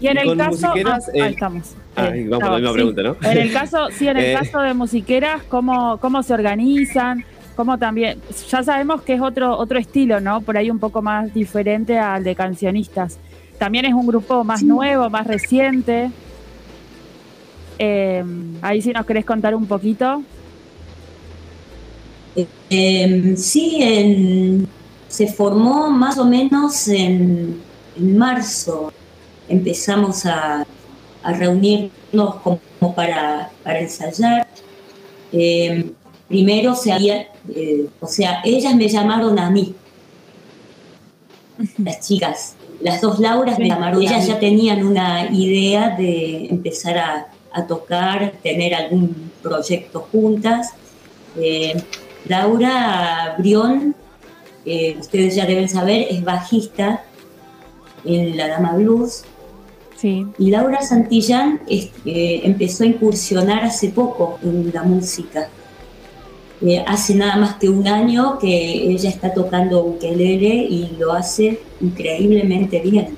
Y en el caso. ah, eh, ahí estamos. ah, Eh, vamos a la estaba, misma sí. pregunta, ¿no? En el caso, sí, en el Eh. caso de musiqueras, ¿cómo, cómo se organizan? ¿Cómo también? Ya sabemos que es otro, otro estilo, ¿no? Por ahí un poco más diferente al de cancionistas. También es un grupo más nuevo, más reciente. Eh, ahí sí nos querés contar un poquito. Eh, sí, en- se formó más o menos en, en marzo. Empezamos a, a reunirnos como para, para ensayar. Primero se había, eh, o sea, ellas me llamaron a mí, las chicas. Las dos Lauras me llamaron. Ellas ya tenían una idea de empezar a, a tocar, tener algún proyecto juntas. Eh, Laura Brión, eh, ustedes ya deben saber, es bajista en La Dama Blues. Sí. Y Laura Santillán es- empezó a incursionar hace poco en la música. Eh, hace nada más que un año que ella está tocando ukelele y lo hace increíblemente bien.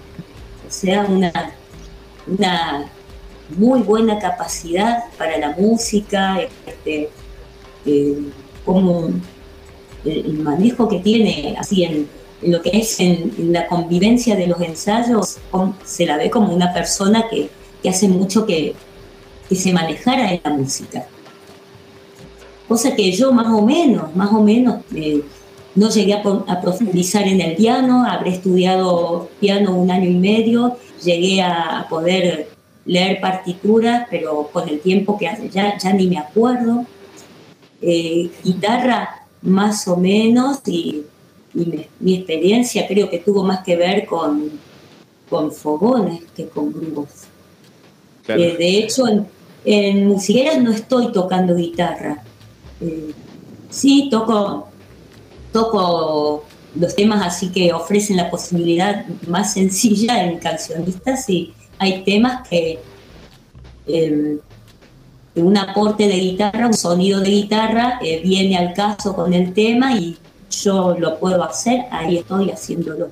O sea, una, una muy buena capacidad para la música, este, eh, como el, el manejo que tiene así en, lo que es en, la convivencia de los ensayos, se la ve como una persona que, que hace mucho que, que se manejara en la música. Cosa que yo más o menos, más o menos, eh, no llegué a, a profundizar en el piano, habré estudiado piano un año y medio, llegué a, a poder leer partituras, pero con el tiempo que hace ya, ya ni me acuerdo. Eh, guitarra más o menos y, y mi, mi experiencia creo que tuvo más que ver con, con fogones que con grupos. Claro. Eh, de hecho, en, en musiqueras no estoy tocando guitarra. Eh, sí, toco, toco los temas así que ofrecen la posibilidad más sencilla en cancionistas y hay temas que eh, que un aporte de guitarra, un sonido de guitarra eh, viene al caso con el tema y yo lo puedo hacer, ahí estoy haciéndolo.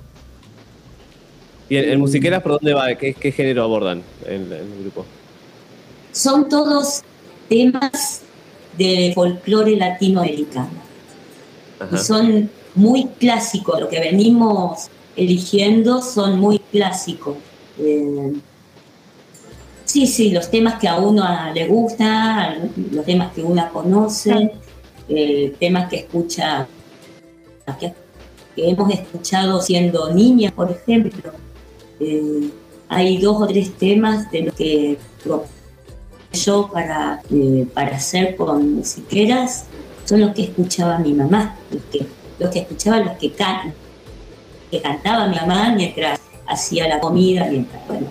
¿Y en, en musiqueras por dónde va? ¿Qué, qué género abordan en, en el grupo? Son todos temas de folclore latinoamericano. Ajá. y son muy clásicos. Lo que venimos eligiendo son muy clásicos. Eh, sí, sí, los temas que a uno le gustan, los temas que uno conoce, eh, temas que escucha, que, que hemos escuchado siendo niña, por ejemplo. Eh, hay dos o tres temas de los que yo para, eh, para hacer con musiqueras son los que escuchaba mi mamá, los que, los que escuchaba los que, can, que cantaba mi mamá mientras hacía la comida, mientras, bueno,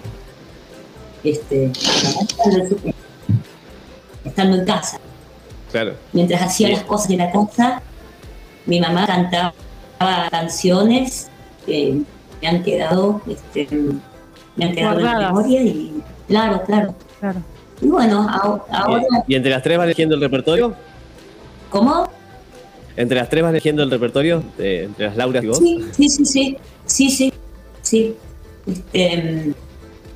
este, estando en casa. Claro. Mientras hacía las cosas de la casa, mi mamá cantaba canciones que me han quedado, este, me han quedado en la memoria y claro, claro. Claro. Y bueno, ahora... ¿Y entre las tres vas eligiendo el repertorio? ¿Cómo? ¿Entre las tres vas eligiendo el repertorio? Eh, ¿Entre las Lauras y vos? Sí, sí, sí, sí, sí, sí, sí. Este,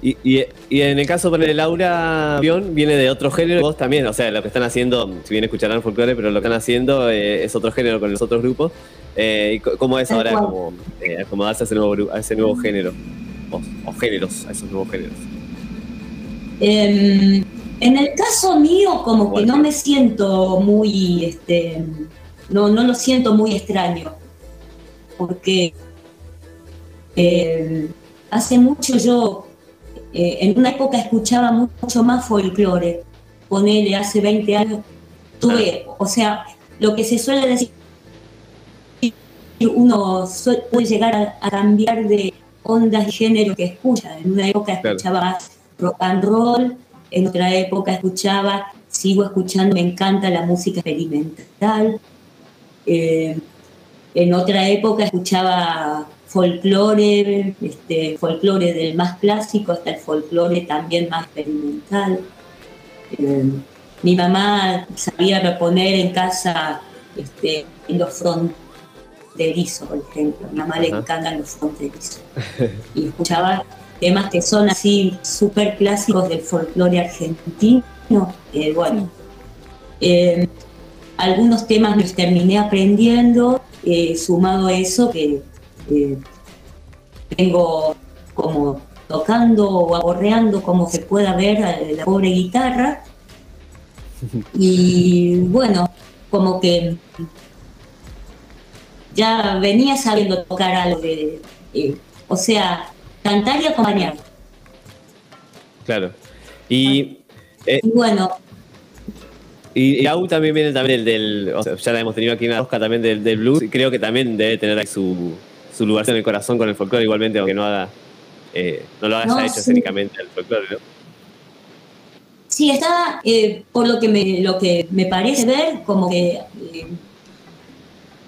y, y, y, en el caso de Laura Bion viene de otro género, vos también, o sea, lo que están haciendo, si bien escucharán folclore, pero lo que están haciendo eh, es otro género con los otros grupos. Eh, ¿Cómo es ahora como, eh, acomodarse a ese nuevo, a ese nuevo género? O, o géneros, a esos nuevos géneros. Eh, en el caso mío, como que no me siento muy, este, no, no lo siento muy extraño, porque eh, hace mucho yo, eh, en una época escuchaba mucho más folclore, ponele hace 20 años, tuve, o sea, lo que se suele decir, uno puede llegar a, a cambiar de ondas y género que escucha, en una época escuchaba más rock and roll, en otra época escuchaba, sigo escuchando, me encanta la música experimental. Eh, en otra época escuchaba folclore, este, folclore del más clásico hasta el folclore también más experimental. Eh, mi mamá sabía reponer en casa este, los fronterizos, por ejemplo. A mi mamá le encantan los fronterizos. Y escuchaba temas que son así súper clásicos del folclore argentino. Eh, bueno, eh, algunos temas los terminé aprendiendo, eh, sumado a eso que vengo como tocando o aborreando como se pueda ver la pobre guitarra. Y bueno, como que ya venía sabiendo tocar algo de, o sea, cantar y acompañar. Claro. Y, eh, y bueno. Y, y Au también viene también del, del o sea, ya la hemos tenido aquí en la Rosca también del, del, blues, y creo que también debe tener ahí su, su lugar en el corazón con el folclore, igualmente, aunque no haga, eh, no lo haya No, hecho sí. escénicamente el folclore, ¿no? Sí, está, eh, por lo que, me, lo que me parece ver, como que eh,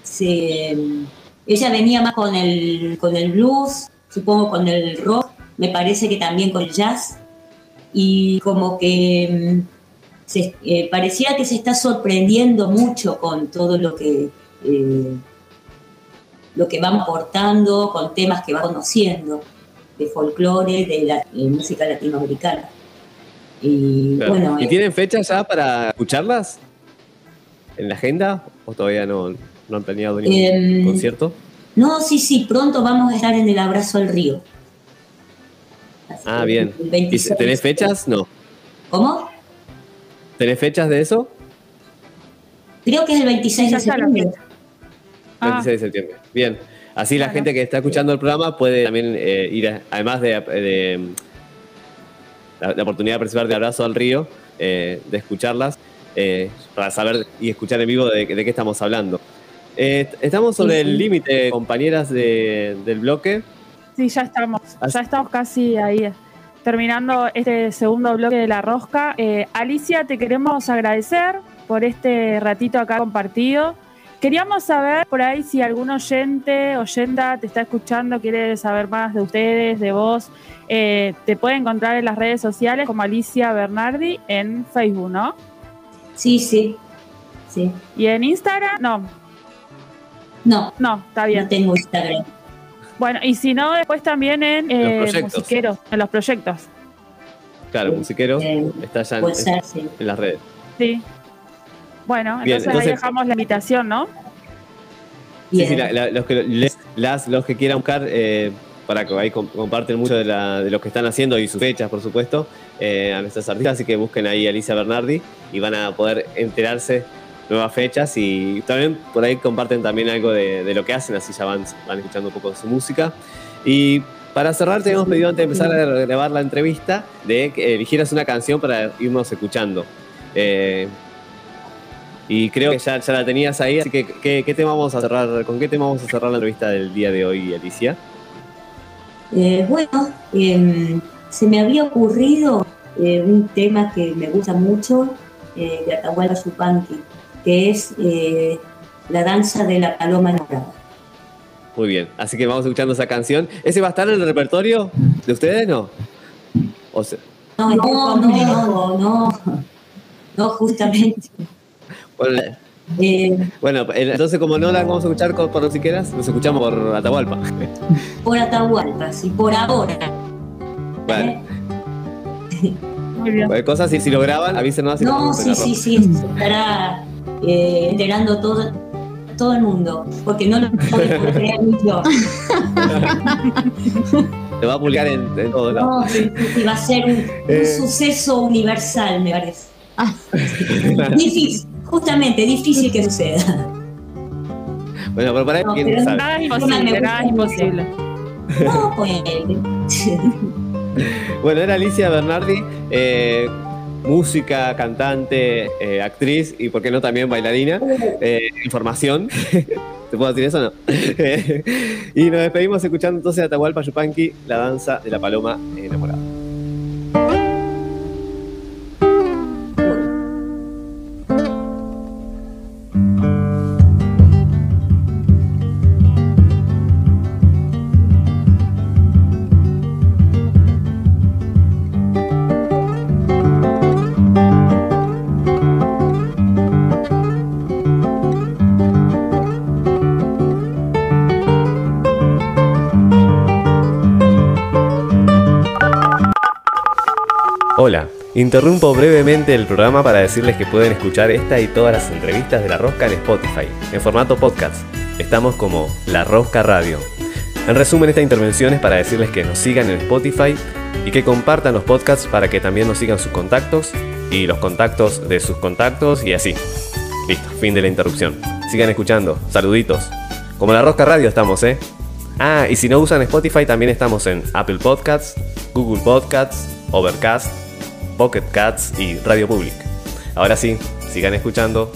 se, ella venía más con el, con el blues, supongo con el rock, me parece que también con el jazz, y como que mm, se, eh, parecía que se está sorprendiendo mucho con todo lo que, eh, lo que va aportando, con temas que va conociendo, de folclore, de la de música latinoamericana. Y Claro. bueno, ¿Y eh, tienen fechas ya para escucharlas? ¿En la agenda? ¿O todavía no, no han planeado ningún Em, concierto? No, sí, sí, pronto vamos a estar en el Abrazo al Río. Así Ah, bien. ¿Y 26 ¿Tenés fechas? No. ¿Cómo? ¿Tenés fechas de eso? Creo que es el 26 Ya de septiembre. Ah. 26 de septiembre. Bien. Así la Claro. gente que está escuchando el programa puede también eh, ir, a- además de, de, la, la oportunidad de participar de Abrazo al Río, eh, de escucharlas, eh, para saber y escuchar en vivo de, de qué estamos hablando. Eh, estamos sobre Sí, el límite, compañeras de- del bloque. Sí, ya estamos. Así- Ya estamos casi ahí. Terminando este segundo bloque de la rosca. Eh, Alicia, te queremos agradecer por este ratito acá compartido. Queríamos saber por ahí si algún oyente, oyenta te está escuchando, quiere saber más de ustedes, de vos. Eh, te puede encontrar en las redes sociales como Alicia Bernardi en Facebook, ¿no? Sí, sí. Sí. Y en Instagram, no, No, no, está bien. no tengo Instagram. Bueno, y si no, después también en eh, proyectos. musiqueros, en los proyectos. Claro, musiqueros, Eh, está ya en, sí. las redes. Sí. Bueno, Bien, entonces, entonces- ahí dejamos la invitación, ¿no? Sí, Bien. sí, la- la- los, que, les- las, los que quieran buscar eh, para que ahí com- comparten mucho de, la- de lo que están haciendo y sus fechas, por supuesto, eh, a nuestras artistas. Así que busquen ahí a Alicia Bernardi y van a poder enterarse nuevas fechas y también por ahí comparten también algo de, lo que hacen, así ya van, van escuchando un poco su música. Y para cerrar, te hemos pedido antes de empezar a grabar la entrevista de que eligieras una canción para irnos escuchando. Eh, y creo que ya, ya la tenías ahí, así que ¿qué, tema vamos a cerrar? ¿con qué tema vamos a cerrar la entrevista del día de hoy, Alicia? Eh, bueno, em, se me había ocurrido eh, un tema que me gusta mucho de Atahualpa Yupanqui, que es eh, la danza de la paloma enamorada. Muy bien, así que vamos escuchando esa canción. ¿Ese va a estar en el repertorio de ustedes, no? O sea, No, no, no, no, no, no, justamente. bueno, Eh, bueno, entonces como no la vamos a escuchar con- por Siqueras, nos escuchamos por Atahualpa. por Atahualpa, sí, por ahora. Bueno, Muy bien. cualquier cosa, si, si lo graban, avísenos. No, sí, sí, sí, estará eh, enterando todo, todo el mundo, porque no lo puedo creer ni yo. Se va a publicar en, en todos lados. No, sí, sí, va a ser un, un Eh. suceso universal, me parece. Difícil, justamente, difícil que suceda. Bueno, pero para ahí, No, quién pero sabe. Nada imposible, nada imposible. No, pues. Bueno, era Alicia Bernardi, eh, música, cantante, eh, actriz y, por qué no, también bailarina. Eh, información. ¿Te puedo decir eso o no? y nos despedimos escuchando entonces a Atahualpa Yupanqui, la danza de la paloma enamorada. Interrumpo brevemente el programa para decirles que pueden escuchar esta y todas las entrevistas de La Rosca en Spotify, en formato podcast. Estamos como La Rosca Radio. En resumen, esta intervención es para decirles que nos sigan en Spotify y que compartan los podcasts para que también nos sigan sus contactos y los contactos de sus contactos y así. Listo, fin de la interrupción. Sigan escuchando. Saluditos. Como La Rosca Radio estamos, ¿eh? Ah, y si no usan Spotify, también estamos en Apple Podcasts, Google Podcasts, Overcast, Pocket Cats y Radio Public. Ahora sí, sigan escuchando.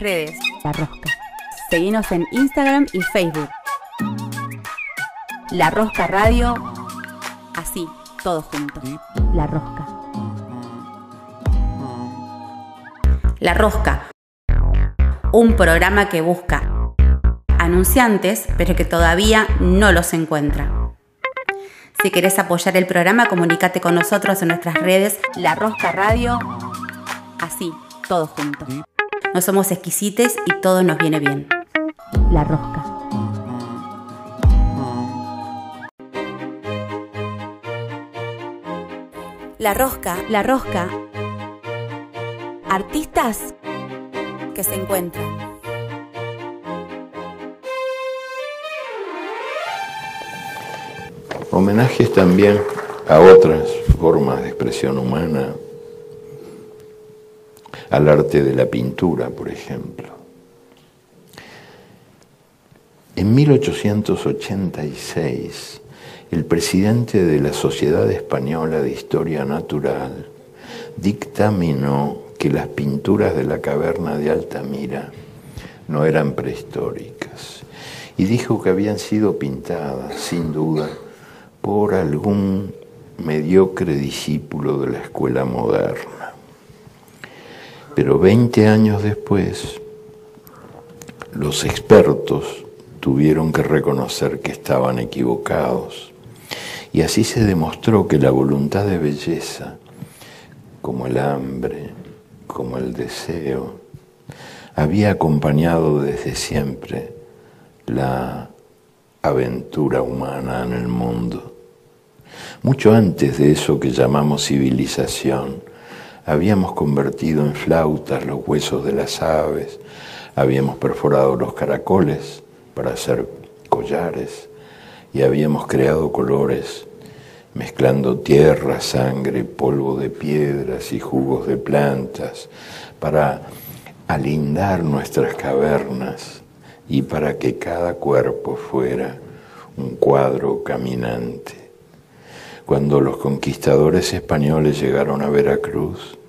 Redes. La rosca. Seguinos en Instagram y Facebook. La Rosca Radio. Así, todos juntos. La Rosca. La Rosca. Un programa que busca anunciantes, pero que todavía no los encuentra. Si querés apoyar el programa, comunícate con nosotros en nuestras redes La Rosca Radio. Así, todos juntos. No somos exquisites y todo nos viene bien. La Rosca. La Rosca, La Rosca. Artistas que se encuentran. Homenajes también a otras formas de expresión humana, al arte de la pintura, por ejemplo. En 1886, el presidente de la Sociedad Española de Historia Natural dictaminó que las pinturas de la caverna de Altamira no eran prehistóricas y dijo que habían sido pintadas, sin duda, por algún mediocre discípulo de la escuela moderna. Pero 20 años después, los expertos tuvieron que reconocer que estaban equivocados. Y así se demostró que la voluntad de belleza, como el hambre, como el deseo, había acompañado desde siempre la aventura humana en el mundo. Mucho antes de eso que llamamos civilización, habíamos convertido en flautas los huesos de las aves, habíamos perforado los caracoles para hacer collares y habíamos creado colores mezclando tierra, sangre, polvo de piedras y jugos de plantas para alindar nuestras cavernas y para que cada cuerpo fuera un cuadro caminante. Cuando los conquistadores españoles llegaron a Veracruz,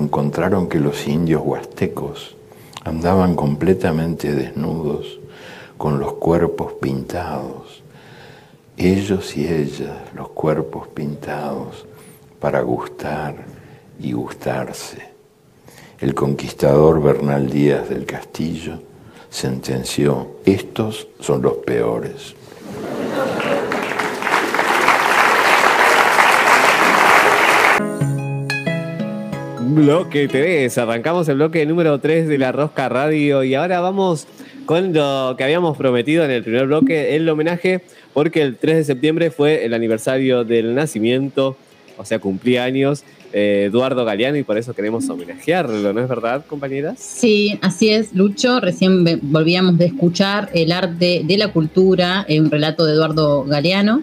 encontraron que los indios huastecos andaban completamente desnudos, con los cuerpos pintados, ellos y ellas, los cuerpos pintados, para gustar y gustarse. El conquistador Bernal Díaz del Castillo sentenció, estos son los peores. Bloque 3, arrancamos el bloque número 3 de la Rosca Radio y ahora vamos con lo que habíamos prometido en el primer bloque, el homenaje, porque el 3 de septiembre fue el aniversario del nacimiento, o sea, cumplía años eh, Eduardo Galeano y por eso queremos homenajearlo, ¿no es verdad, compañeras? Sí, así es, Lucho. Recién volvíamos de escuchar El arte de la cultura, eh, un relato de Eduardo Galeano.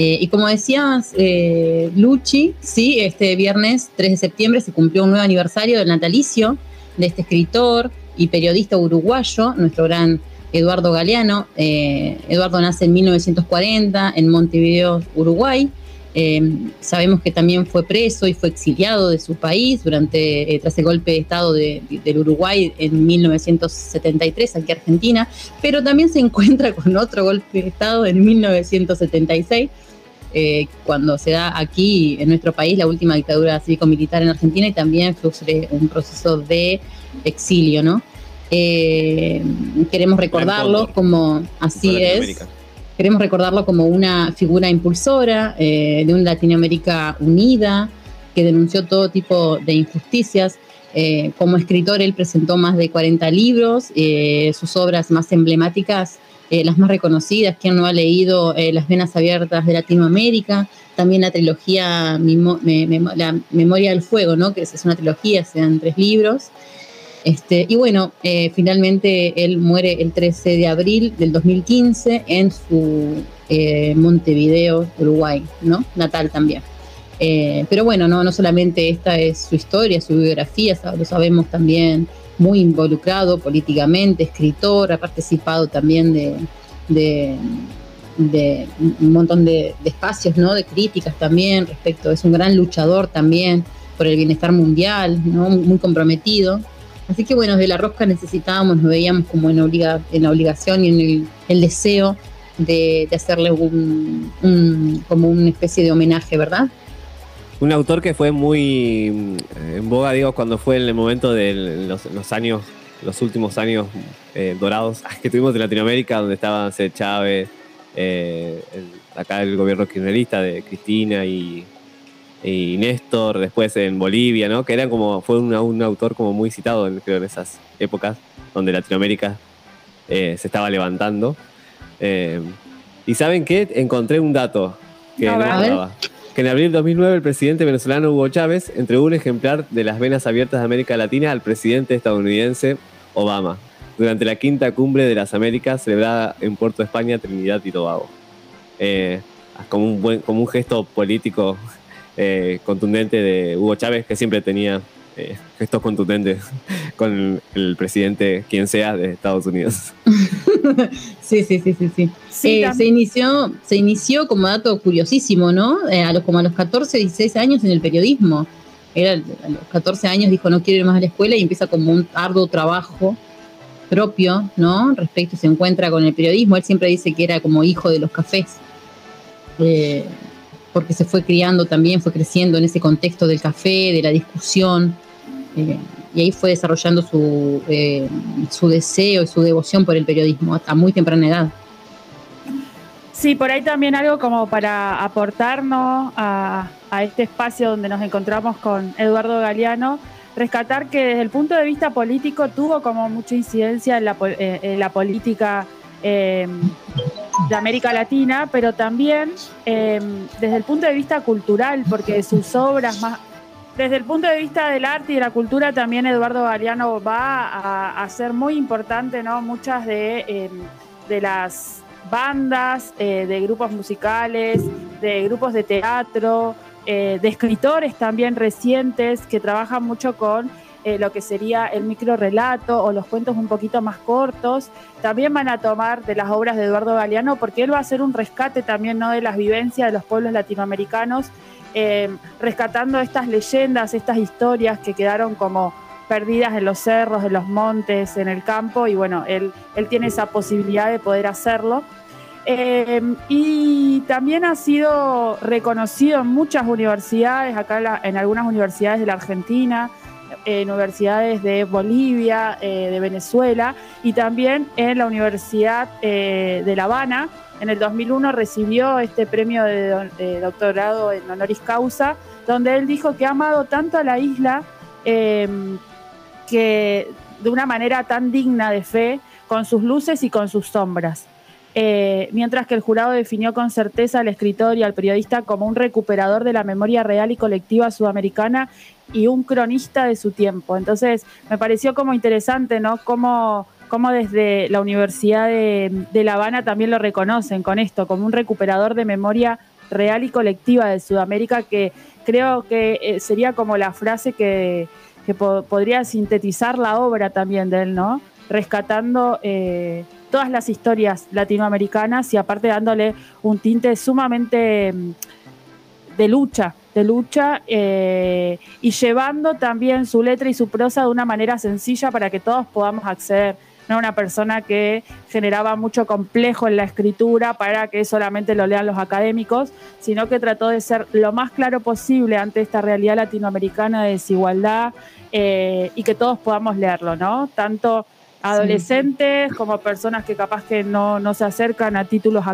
Eh, y como decías, eh, Luchi, sí, este viernes 3 de septiembre se cumplió un nuevo aniversario del natalicio de este escritor y periodista uruguayo, nuestro gran Eduardo Galeano. Eh, Eduardo nace en 1940 en Montevideo, Uruguay. Sabemos que también fue preso y fue exiliado de su país durante tras el golpe de Estado del Uruguay en 1973 aquí en Argentina, pero también se encuentra con otro golpe de Estado en 1976 eh, cuando se da aquí en nuestro país la última dictadura cívico-militar en Argentina y también sufre un proceso de exilio, ¿no? Eh, queremos recordarlo como, así es, queremos recordarlo como una figura impulsora eh, de una Latinoamérica unida que denunció todo tipo de injusticias. como escritor, él presentó más de 40 libros, sus obras más emblemáticas eh, las más reconocidas, quien no ha leído eh, Las Venas Abiertas de Latinoamérica, también la trilogía La Memoria del Fuego, ¿no? que es una trilogía, sean tres libros. Este, y bueno, eh, finalmente él muere el 13 de abril del 2015 en su Montevideo, Uruguay, natal también. pero bueno, no, no solamente esta es su historia, su biografía, lo sabemos también muy involucrado políticamente, escritor, ha participado también de, un montón de, espacios, ¿no? de críticas también respecto, es un gran luchador también por el bienestar mundial, muy comprometido. Así que bueno, de la rosca necesitábamos, nos veíamos como en, obliga, en la obligación y en el, deseo de, hacerle un, como una especie de homenaje, ¿verdad? Un autor que fue muy eh, en boga, digo, cuando fue en el momento de los, años, los últimos años eh, dorados que tuvimos en Latinoamérica, donde estaban. Chávez, eh, acá el gobierno kirchnerista de Cristina y, Néstor, después en Bolivia, ¿no? Que era como, fue un autor como muy citado, en, creo, en esas épocas, donde Latinoamérica se estaba levantando. y ¿saben qué? Encontré un dato que no me que en abril de 2009 el presidente venezolano Hugo Chávez entregó un ejemplar de las venas abiertas de América Latina al presidente estadounidense Obama durante la quinta cumbre de las Américas celebrada en Puerto España, Trinidad y Tobago. Eh, como un buen, como un gesto político eh, contundente de Hugo Chávez, que siempre tenía eh, gestos contundentes con el presidente, quien sea, de Estados Unidos. sí, sí, sí, sí, sí. Eh, se inició, se inició como dato curiosísimo, ¿no? a los, como a los 14, 16 años en el periodismo. Era, a los 14 años dijo no quiero ir más a la escuela y empieza como un arduo trabajo propio, ¿no? Respecto, se encuentra con el periodismo. Él siempre dice que era como hijo de los cafés, eh, porque se fue criando también, fue creciendo en ese contexto del café, de la discusión, eh, y ahí fue desarrollando su, eh, su deseo y su devoción por el periodismo a muy temprana edad. Sí, por ahí también algo como para aportarnos a, a este espacio donde nos encontramos con Eduardo Galeano rescatar que desde el punto de vista político tuvo como mucha incidencia en la, eh, política de América Latina, pero también em, desde el punto de vista cultural, porque sus obras más... Desde el punto de vista del arte y de la cultura, también Eduardo Galeano va a, ser muy importante, ¿no? Muchas de, em, de las bandas, eh, de grupos musicales, de grupos de teatro, eh, de escritores también recientes que trabajan mucho con eh, lo que sería el micro relato o los cuentos un poquito más cortos. También van a tomar de las obras de Eduardo Galeano porque él va a hacer un rescate también ¿no? de las vivencias de los pueblos latinoamericanos, eh, rescatando estas leyendas, estas historias que quedaron como perdidas en los cerros, en los montes, en el campo, y bueno, él, él tiene esa posibilidad de poder hacerlo. Eh, y también ha sido reconocido en muchas universidades, acá en algunas universidades de la Argentina, en universidades de Bolivia, eh, de Venezuela y también en la Universidad eh, de La Habana. En el 2001 recibió este premio de, doctorado en honoris causa, donde él dijo que ha amado tanto a la isla que de una manera tan digna de fe, con sus luces y con sus sombras. Eh, mientras que el jurado definió con certeza al escritor y al periodista como un recuperador de la memoria real y colectiva sudamericana y un cronista de su tiempo. Entonces, me pareció como interesante, ¿no? Cómo, desde la Universidad de, La Habana también lo reconocen con esto, como un recuperador de memoria real y colectiva de Sudamérica, que creo que eh, sería como la frase que, podría sintetizar la obra también de él, ¿no? Rescatando... Eh, todas las historias latinoamericanas y aparte dándole un tinte sumamente mm, de lucha, de lucha eh, y llevando también su letra y su prosa de una manera sencilla para que todos podamos acceder. No una persona que generaba mucho complejo en la escritura para que solamente lo lean los académicos, sino que trató de ser lo más claro posible ante esta realidad latinoamericana de desigualdad eh, y que todos podamos leerlo, ¿no? Tanto adolescentes como personas que capaz que no, no se acercan a títulos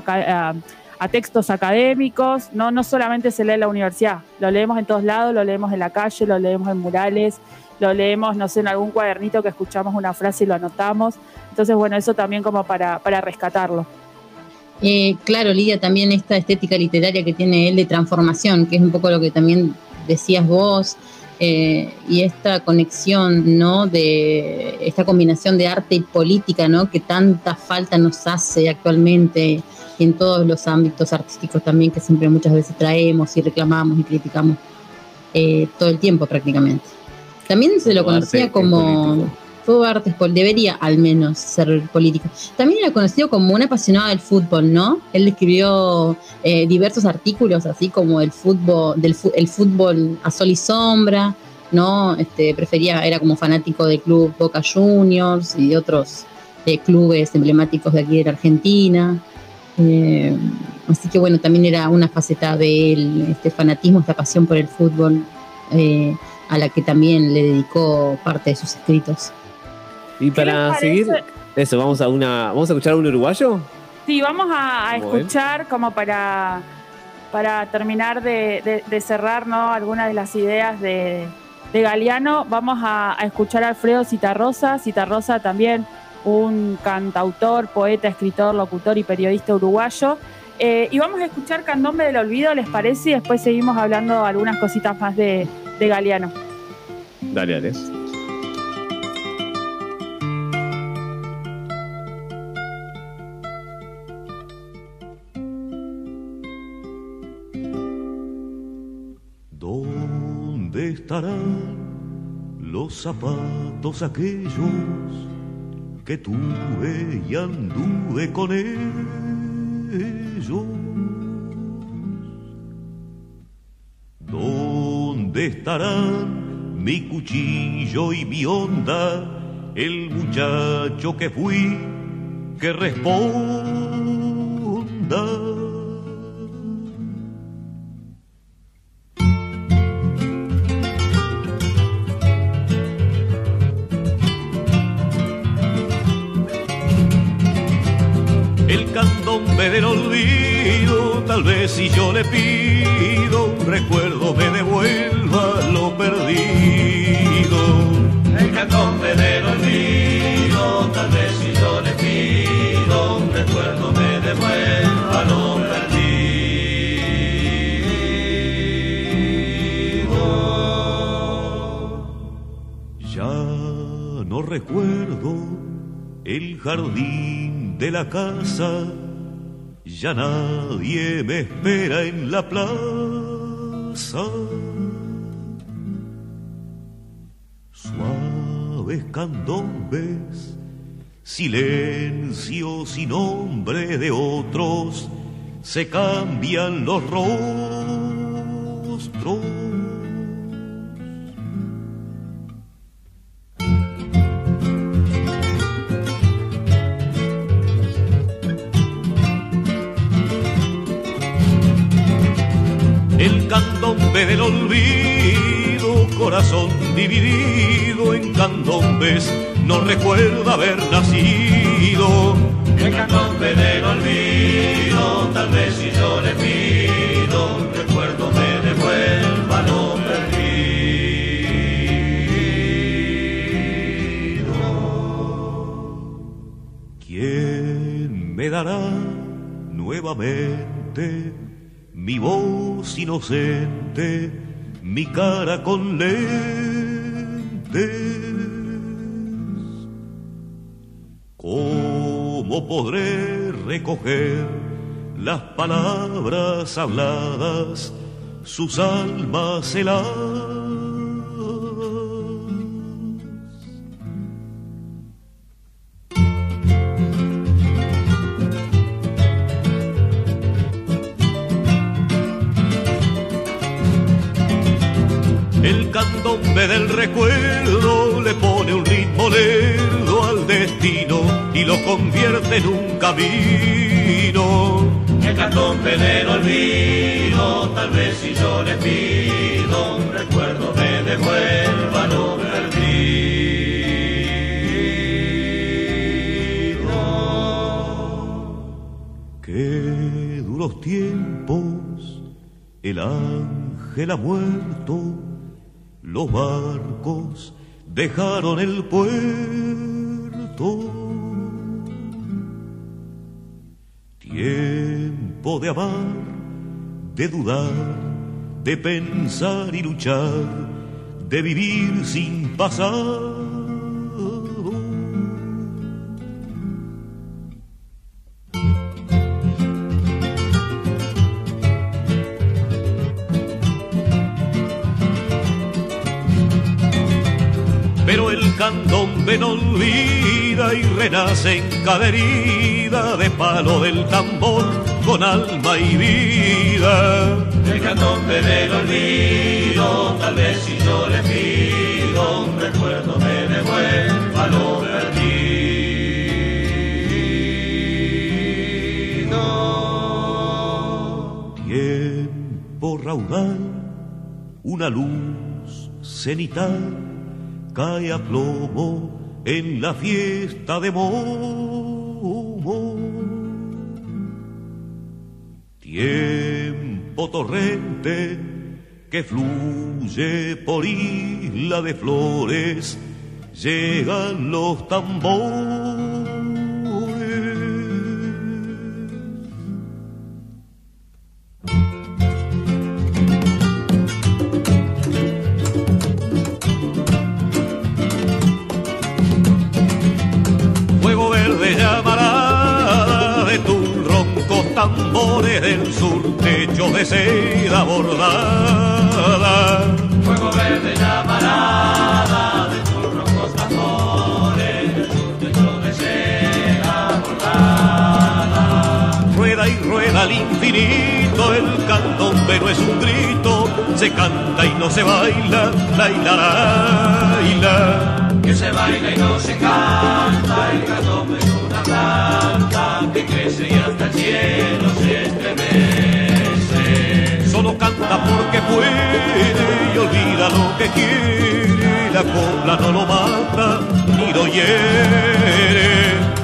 a, textos académicos, no, no solamente se lee en la universidad, lo leemos en todos lados, lo leemos en la calle, lo leemos en murales, lo leemos, no sé, en algún cuadernito que escuchamos una frase y lo anotamos. Entonces, bueno, eso también como para, para rescatarlo. Claro, Lidia, también esta estética literaria que tiene él de transformación, que es un poco lo que también decías vos, eh, y esta conexión, ¿no? De esta combinación de arte y política, ¿no? Que tanta falta nos hace actualmente en todos los ámbitos artísticos también que siempre muchas veces traemos y reclamamos y criticamos eh, todo el tiempo prácticamente. También se lo conocía como todo arte debería al menos ser político. También era conocido como un apasionado del fútbol, ¿no? Él escribió eh, diversos artículos, así como el fútbol, del el fútbol a sol y sombra, ¿no? Este, prefería, era como fanático del club Boca Juniors y de otros eh, clubes emblemáticos de aquí de la Argentina. Eh, así que bueno, también era una faceta de él, este fanatismo, esta pasión por el fútbol, a la que también le dedicó parte de sus escritos. Y para seguir, eso, vamos a una. ¿Vamos a escuchar a un uruguayo? Sí, vamos a, escuchar como para, para terminar de, cerrar ¿no? algunas de las ideas de, Galeano. Vamos a, escuchar a Alfredo Citarrosa. Citarrosa también un cantautor, poeta, escritor, locutor y periodista uruguayo. Eh, y vamos a escuchar Candombe del Olvido, ¿les parece? Y después seguimos hablando algunas cositas más de, de Galeano. Dale, Alex. ¿Dónde estarán los zapatos aquellos? Que tuve y anduve con ellos? ¿Dónde estarán mi cuchillo y mi onda, el muchacho que fui, que responda? Si yo le pido un recuerdo me devuelva lo perdido. El candombe del olvido, tal vez si yo le pido un recuerdo me devuelva lo perdido. Ya no recuerdo el jardín de la casa, ya nadie me espera en la plaza. Suaves candombes, silencios y nombre de otros, se cambian los rostros. Dividido en candombes, no recuerda haber nacido. El candombe del olvido, tal vez si yo le pido un recuerdo me devuelva lo perdido. ¿Quién me dará nuevamente mi voz inocente, mi cara con ¿Cómo podré recoger las palabras habladas, sus almas heladas? Camino. El candombe del olvido, tal vez si yo le pido un recuerdo me devuelva lo perdido. Qué duros tiempos, el ángel ha muerto, los barcos dejaron el puerto. De amar, de dudar, de pensar y luchar, de vivir sin pasar. Pero el candombe no olvida y renace en cada herida de palo del tambor con alma y vida. El candombe del olvido, tal vez si yo le pido un recuerdo me devuelva lo perdido. Tiempo raudal, una luz cenital cae a plomo en la fiesta de Momo. Tiempo torrente que fluye por isla de flores, llegan los tambores. Se canta y no se baila, la hilara, la. Que se baila y no se canta, el candombe es una planta que crece y hasta el cielo se estremece. Solo canta porque puede y olvida lo que quiere, la copla no lo mata ni lo hiere.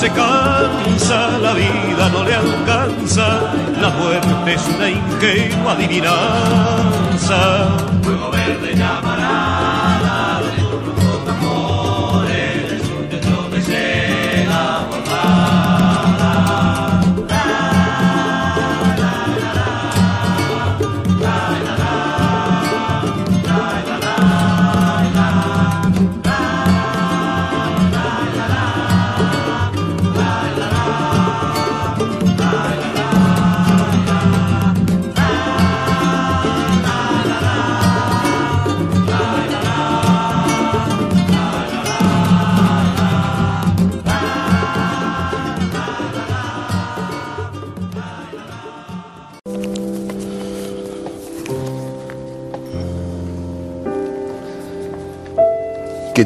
Se cansa, la vida no le alcanza, la muerte es una ingenua adivinanza. Fuego verde llamarada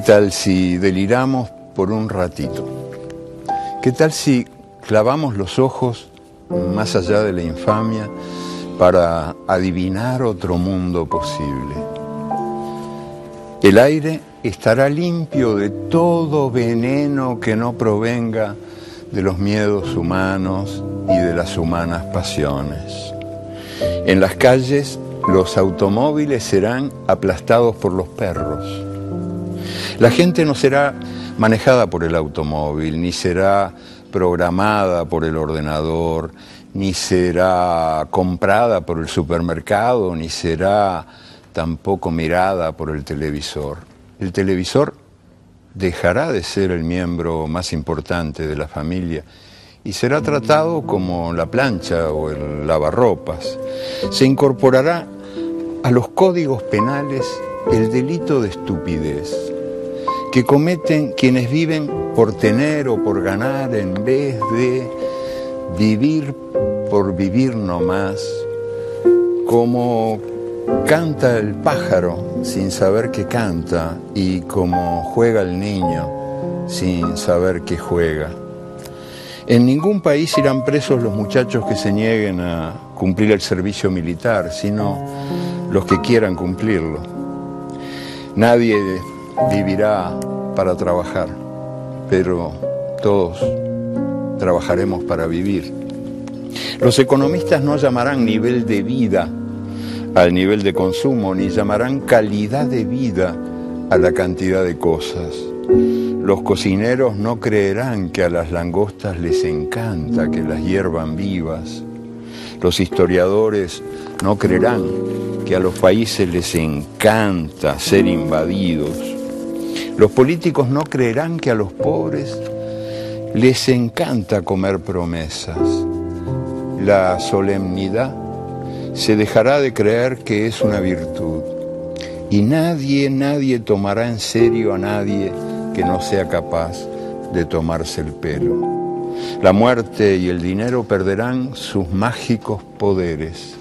tal si deliramos por un ratito? ¿Qué tal si clavamos los ojos más allá de la infamia para adivinar otro mundo posible? El aire estará limpio de todo veneno que no provenga de los miedos humanos y de las humanas pasiones. En las calles los automóviles serán aplastados por los perros. La gente no será manejada por el automóvil, ni será programada por el ordenador, ni será comprada por el supermercado, ni será tampoco mirada por el televisor. El televisor dejará de ser el miembro más importante de la familia y será tratado como la plancha o el lavarropas. Se incorporará a los códigos penales el delito de estupidez que cometen quienes viven por tener o por ganar en vez de vivir por vivir nomás, como canta el pájaro sin saber que canta y como juega el niño sin saber que juega. En ningún país irán presos los muchachos que se nieguen a cumplir el servicio militar, sino los que quieran cumplirlo. Nadie vivirá para trabajar, pero todos trabajaremos para vivir. Los economistas no llamarán nivel de vida al nivel de consumo, ni llamarán calidad de vida a la cantidad de cosas. Los cocineros no creerán que a las langostas les encanta que las hiervan vivas. Los historiadores no creerán que a los países les encanta ser invadidos. Los políticos no creerán que a los pobres les encanta comer promesas. La solemnidad se dejará de creer que es una virtud. Y nadie, nadie tomará en serio a nadie que no sea capaz de tomarse el pelo. La muerte y el dinero perderán sus mágicos poderes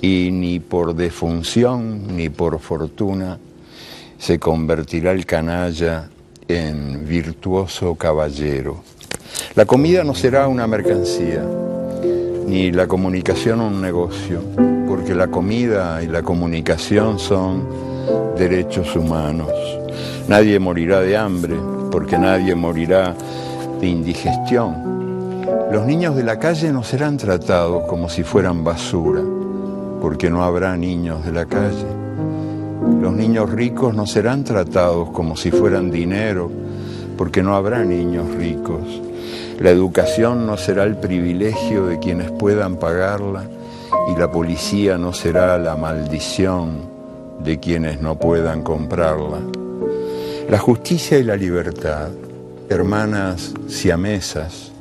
y ni por defunción ni por fortuna se convertirá el canalla en virtuoso caballero. La comida no será una mercancía, ni la comunicación un negocio, porque la comida y la comunicación son derechos humanos. Nadie morirá de hambre, porque nadie morirá de indigestión. Los niños de la calle no serán tratados como si fueran basura, porque no habrá niños de la calle. Los niños ricos no serán tratados como si fueran dinero, porque no habrá niños ricos. La educación no será el privilegio de quienes puedan pagarla y la policía no será la maldición de quienes no puedan comprarla. La justicia y la libertad, hermanas siamesas,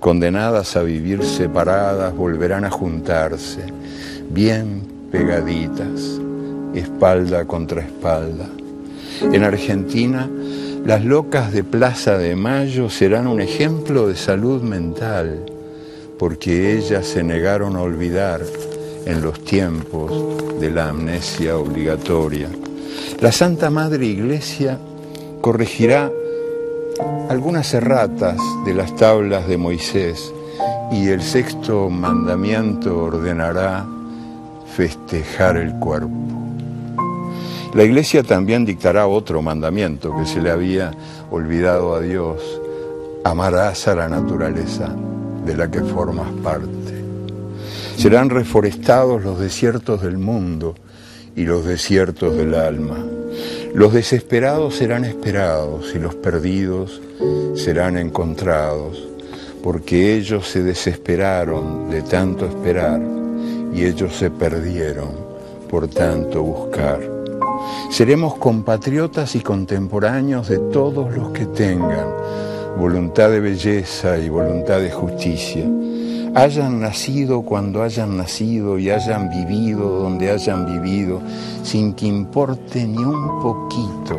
condenadas a vivir separadas, volverán a juntarse, bien pegaditas, espalda contra espalda. En Argentina, las locas de Plaza de Mayo serán un ejemplo de salud mental, porque ellas se negaron a olvidar en los tiempos de la amnesia obligatoria. La Santa Madre Iglesia corregirá algunas erratas de las tablas de Moisés y el sexto mandamiento ordenará festejar el cuerpo. La iglesia también dictará otro mandamiento que se le había olvidado a Dios. Amarás a la naturaleza de la que formas parte. Serán reforestados los desiertos del mundo y los desiertos del alma. Los desesperados serán esperados y los perdidos serán encontrados, porque ellos se desesperaron de tanto esperar y ellos se perdieron por tanto buscar. Seremos compatriotas y contemporáneos de todos los que tengan voluntad de belleza y voluntad de justicia. Hayan nacido cuando hayan nacido y hayan vivido donde hayan vivido, sin que importe ni un poquito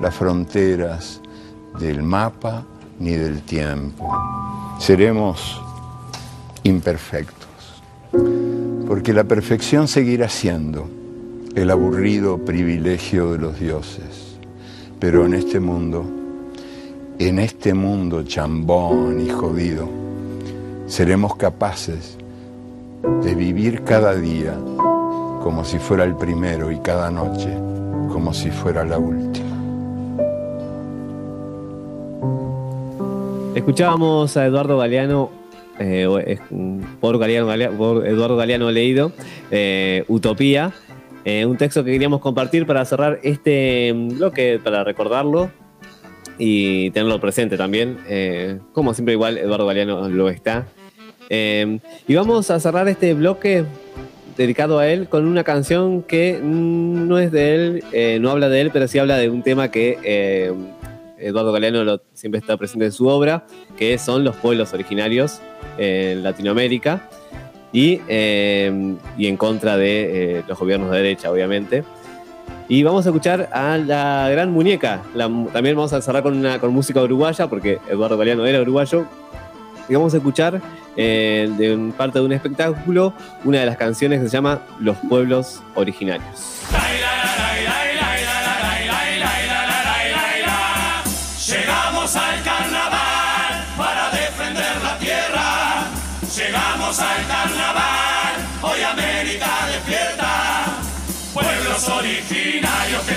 las fronteras del mapa ni del tiempo. Seremos imperfectos, porque la perfección seguirá siendo el aburrido privilegio de los dioses. Pero en este mundo, en este mundo chambón y jodido, seremos capaces de vivir cada día como si fuera el primero y cada noche como si fuera la última. Escuchábamos a Eduardo Galeano, o, eh, por, Galeano, Galea- por Eduardo Galeano leído, eh, Utopía, eh, un texto que queríamos compartir para cerrar este bloque, para recordarlo y tenerlo presente también. eh, como siempre, igual Eduardo Galeano lo está. Eh, y vamos a cerrar este bloque dedicado a él con una canción que mm, no es de él, no habla de él, pero sí habla de un tema que Eduardo Galeano siempre está presente en su obra, que son los pueblos originarios en Latinoamérica y, eh, y en contra de eh, los gobiernos de derecha, obviamente. Y vamos a escuchar a la gran muñeca. También vamos a cerrar con, una, con música uruguaya, porque Eduardo Galeano era uruguayo. Y vamos a escuchar eh, de parte de un espectáculo una de las canciones que se llama Los pueblos originarios.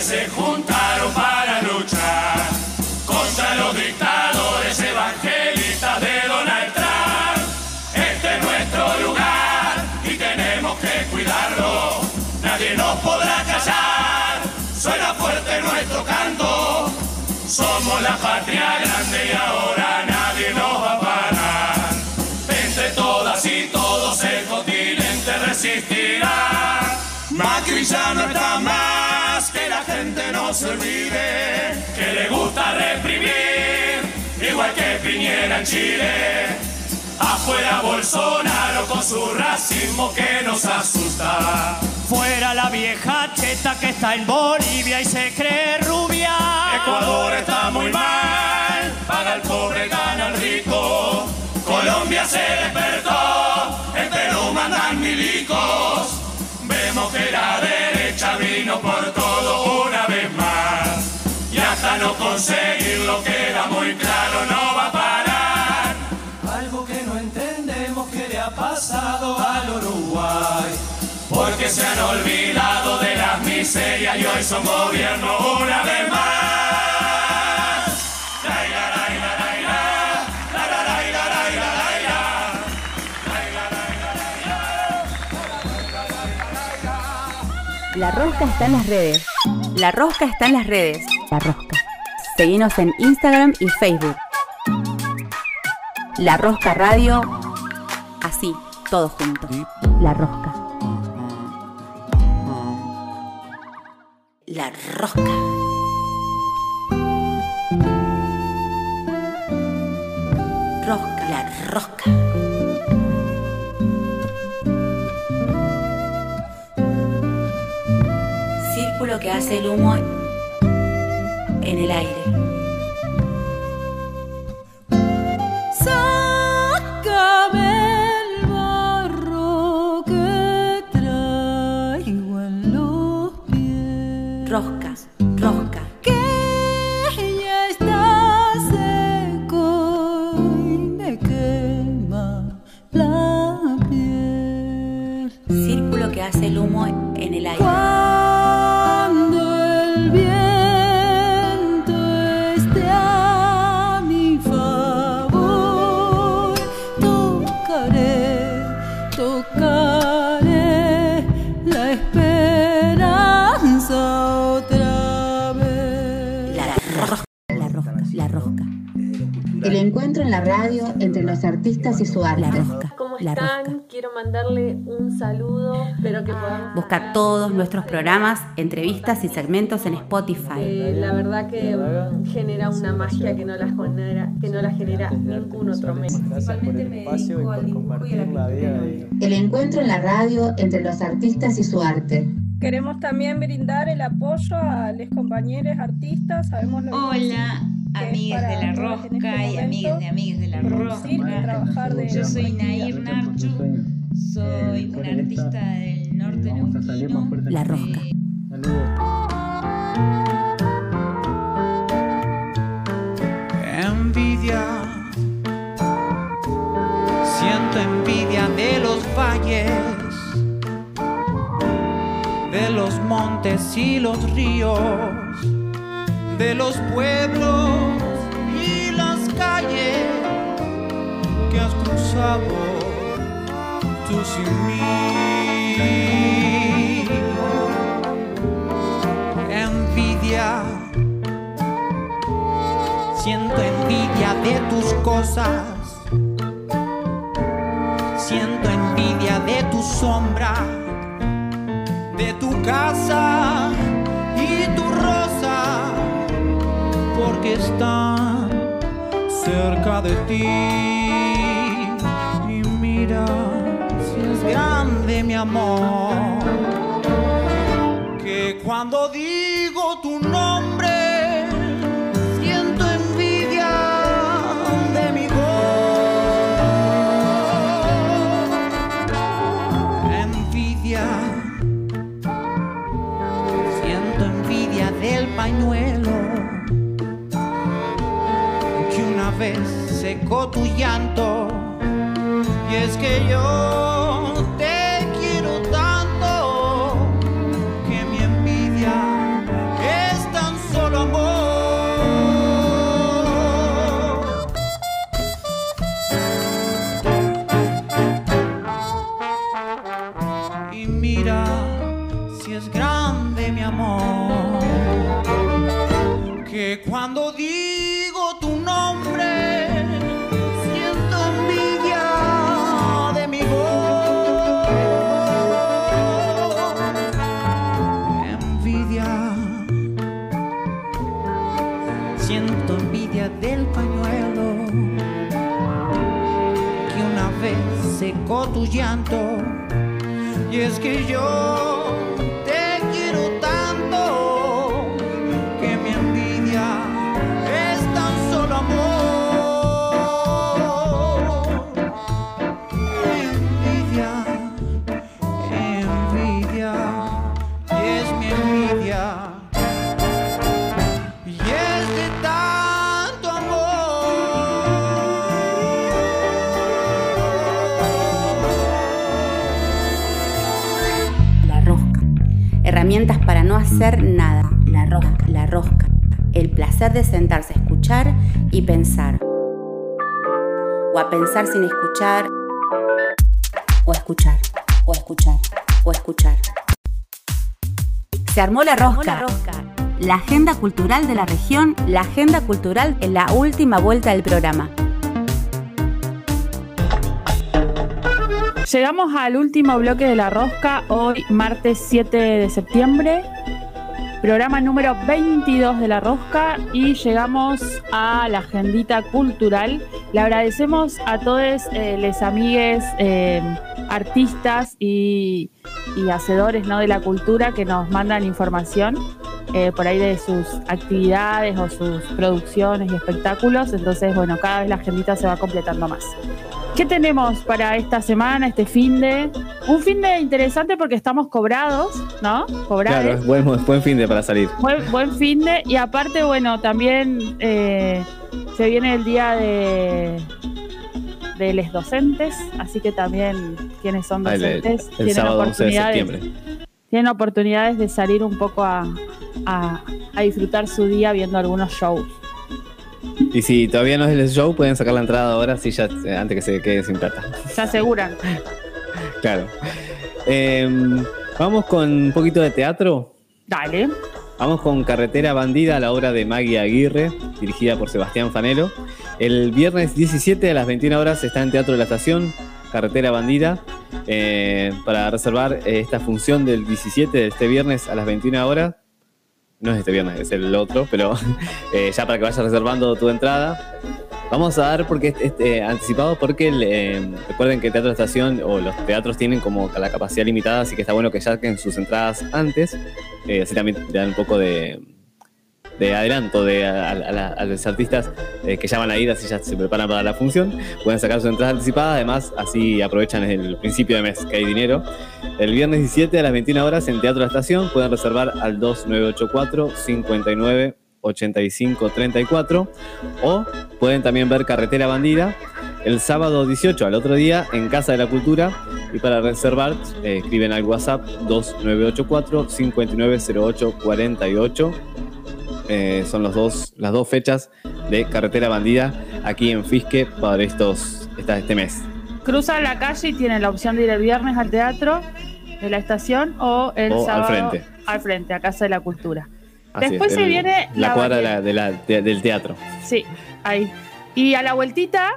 Se juntaron gente no se olvide, que le gusta reprimir, igual que Piñera en Chile. Afuera Bolsonaro con su racismo que nos asusta. Fuera la vieja cheta que está en Bolivia y se cree rubia. Ecuador está muy mal, Se han olvidado de las miserias y hoy son gobierno una vez más. La, rosca está en las redes. La rosca está en las redes. La rosca. Seguinos en Instagram y Facebook. La Rosca Radio. Así, todos juntos. La Rosca. Rosca. rosca, la rosca. Círculo que hace el humo en el aire. Artistas y su arte. La rosca. ¿Cómo La están? Quiero mandarle un saludo. Espero que podamos. Busca todos nuestros programas, entrevistas y segmentos en Spotify. Eh, la verdad que genera una magia que no la genera, que no la genera ningún otro medio. El encuentro en la radio entre los artistas y su arte. Queremos también brindar el apoyo a los compañeros artistas. Sabemos lo Hola, amigues de la rosca este y amigues de amigues de la rosca. de Yo soy Nair Narchu, soy una artista del norte neuquino. La rosca. Envidia. Siento envidia de los valles, de los montes y los ríos, de los pueblos y las calles que has cruzado tú sin mí. Envidia. Siento envidia de tus cosas. Siento envidia de tu sombra, de tu casa porque están cerca de ti. Y mira si es grande mi amor, que cuando digo de sentarse a escuchar y pensar. O a pensar sin escuchar. O a escuchar. O a escuchar. O a escuchar. Se armó la rosca. La agenda cultural de la región, la agenda cultural en la última vuelta del programa. Llegamos al último bloque de la rosca, hoy martes 7 de septiembre. Programa número 22 de La Rosca y llegamos a la agendita cultural. Le agradecemos a todos eh, les amigues, eh, artistas y, y hacedores ¿no? de la cultura que nos mandan información eh, por ahí de sus actividades o sus producciones y espectáculos. Entonces, bueno, cada vez la agendita se va completando más. ¿Qué tenemos para esta semana, este fin de? Un fin de interesante porque estamos cobrados, ¿no? Cobrados. Claro, es buen, buen fin de para salir. Buen, buen fin de. Y aparte, bueno, también eh, se viene el día de de los docentes, así que también quienes son Ah, el- docentes el tienen sábado 11 de oportunidades septiembre. tienen oportunidades de salir un poco a, a- a disfrutar su día viendo algunos shows. Y si todavía no es el show, pueden sacar la entrada ahora, sí, ya, eh, antes que se quede sin plata. Se aseguran. Claro. Em, vamos con un poquito de teatro. Dale. Vamos con Carretera Bandida, la obra de Maggie Aguirre, dirigida por Sebastián Fanelo. El viernes 17 a las 21 horas está en Teatro de la Estación, Carretera Bandida. Eh, para reservar eh, esta función del 17 de este viernes a las 21 horas. No es este viernes, es el otro, pero eh, ya para que vayas reservando tu entrada. Vamos a dar porque este, anticipado porque eh, recuerden que Teatro de Estación o los teatros tienen como la capacidad limitada, así que está bueno que saquen sus entradas antes. Eh, así también le dan un poco de, de adelanto de, a, los artistas eh, que ya van a ir, así ya se preparan para la función. Pueden sacar sus entradas anticipadas, además así aprovechan el principio de mes que hay dinero. El viernes 17 a las 21 horas en Teatro la Estación pueden reservar al 2984 59 85 34 o pueden también ver Carretera Bandida el sábado 18 al otro día en Casa de la Cultura y para reservar eh, escriben al WhatsApp 2984 5908 48 Eh, son los dos, las dos fechas de Carretera Bandida aquí en Fisque para estos, esta- este mes. Cruzan la calle y tienen la opción de ir el viernes al teatro de la estación o el O al sábado frente. al frente, a Casa de la Cultura. Así Después es, se viene la, la cuadra de la- de la- de- del teatro. Sí, ahí. Y a la vueltita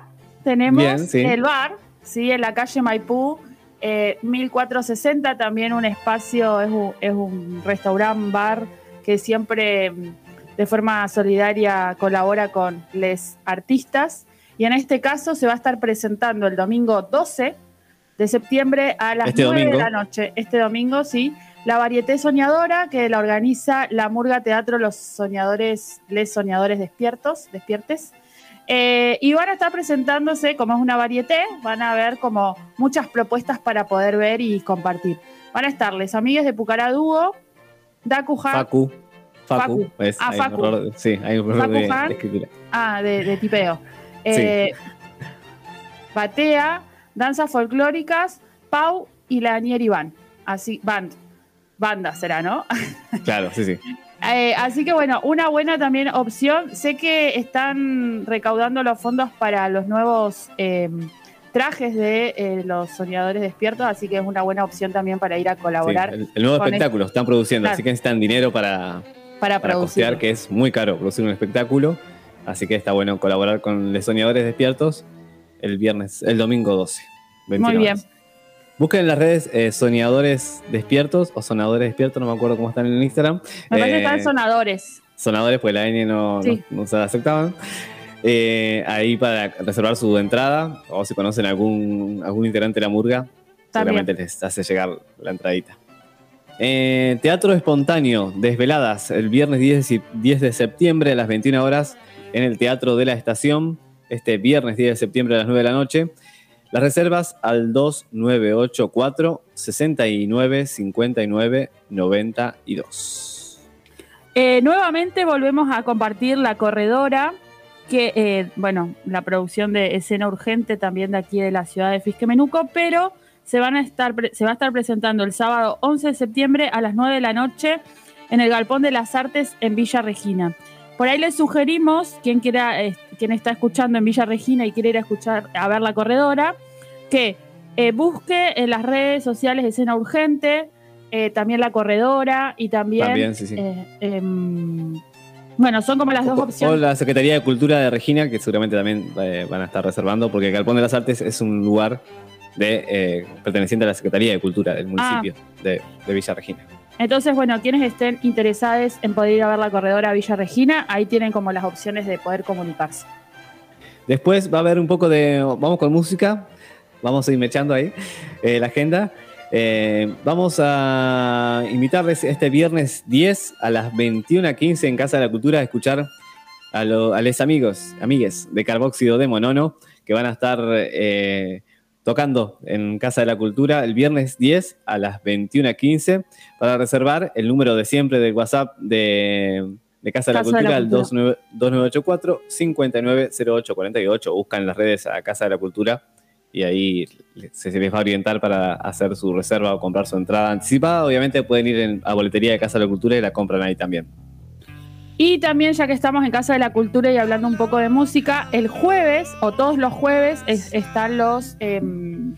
tenemos Bien, sí. el bar, sí, en la calle Maipú, eh, 1460, también un espacio, es un, es un restaurante bar que siempre de forma solidaria colabora con les artistas. Y en este caso se va a estar presentando el domingo 12 de septiembre a las Este 9 de la noche. Este domingo, sí. La Varieté Soñadora, que la organiza la Murga Teatro Los Soñadores, Les Soñadores Despiertos, Despiertes. Eh, y van a estar presentándose, como es una varieté, van a ver como muchas propuestas para poder ver y compartir. Van a estar les amigues de Pucará Dúo, Daku Facu. Facu. Facu. es- Ah, hay un error- sí, hay un error Facu de, de Han. escritura. Ah, de, de tipeo. Eh, Batea, danzas folclóricas, Pau y la Nier Iván. Así, band. Banda será, ¿no? Claro, sí, sí. Eh, así que bueno, una buena también opción. Sé que están recaudando los fondos para los nuevos eh, trajes de eh, los soñadores despiertos, así que es una buena opción también para ir a Sí, colaborar. el, el nuevo espectáculo están produciendo, Claro. así que necesitan dinero para, Para para producir. costear, que es muy caro producir un espectáculo. Así que está bueno colaborar con los soñadores despiertos el viernes, el domingo 12. 21 Muy bien. Busquen en las redes eh, soñadores despiertos o sonadores despiertos, no me acuerdo cómo están en Instagram. Me parece que Eh, están sonadores. sonadores, pues la N no, Sí. no, no se aceptaban. Eh, ahí para reservar su entrada, o si conocen algún, algún integrante de la murga, También. seguramente les hace llegar la entradita. Eh, teatro espontáneo, desveladas, el viernes 10, y- 10 de septiembre a las 21 horas en el Teatro de la Estación, este viernes 10 de septiembre a las 9 de la noche. Las reservas al 2984 69 59 92. Eh, nuevamente volvemos a compartir la corredora, que, eh, bueno, la producción de escena urgente también de aquí de la ciudad de Fisquemenuco, pero se, van a estar, se va a estar presentando el sábado 11 de septiembre a las 9 de la noche en el Galpón de las Artes en Villa Regina. Por ahí les sugerimos, quien quiera, eh, quien está escuchando en Villa Regina y quiere ir a escuchar, a ver la corredora, que eh, busque en las redes sociales escena urgente, eh, también la corredora y también, También, sí, sí. eh, em, bueno, son como las dos O opciones. la Secretaría de Cultura de Regina, que seguramente también van a estar reservando, porque el Galpón de las Artes es un lugar de, eh, perteneciente a la Secretaría de Cultura del municipio de, de Villa Regina. Entonces, bueno, quienes estén interesados en poder ir a ver la corredora Villa Regina, ahí tienen como las opciones de poder comunicarse. Después va a haber un poco de. Vamos con música. Vamos a ir mechando ahí eh, la agenda. Eh, vamos a invitarles este viernes 10 a las 21.15 en Casa de la Cultura a escuchar a, lo- a los amigos, amigues de Carbóxido de Monono que van a estar eh, tocando en Casa de la Cultura el viernes 10 a las 21.15 para reservar el número de siempre del WhatsApp de, de Casa de la Casa de la Cultura, el Cultura. 2984 590848. Buscan las redes a Casa de la Cultura y ahí se, se les va a orientar para hacer su reserva o comprar su entrada anticipada. Obviamente pueden ir en- a boletería de Casa de la Cultura y la compran ahí también. Y también, ya que estamos en Casa de la Cultura y hablando un poco de música, el jueves o todos los jueves es- están los, em,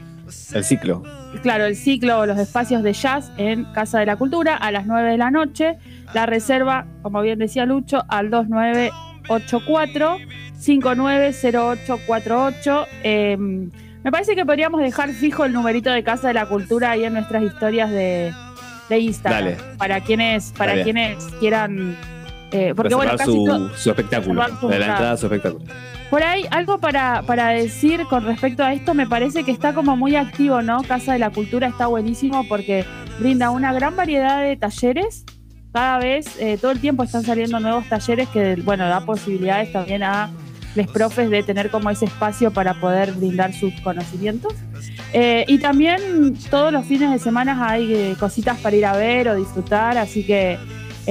El ciclo. claro, el ciclo o los espacios de jazz en Casa de la Cultura a las 9 de la noche. La reserva, como bien decía Lucho, al 2984 590848. Em, me parece que podríamos dejar fijo el numerito de Casa de la Cultura ahí en nuestras historias de, de Instagram. Dale. Para quienes, para Dale. quienes quieran. Eh, porque bueno, casi su, espectáculo. su la entrada. entrada a su espectáculo. Por ahí, algo para, para decir con respecto a esto, me parece que está como muy activo, ¿no? Casa de la Cultura está buenísimo porque brinda una gran variedad de talleres. Cada vez, eh, todo el tiempo están saliendo nuevos talleres que, bueno, da posibilidades también a los profes de tener como ese espacio para poder brindar sus conocimientos. Eh, y también todos los fines de semana hay eh, cositas para ir a ver o disfrutar, así que,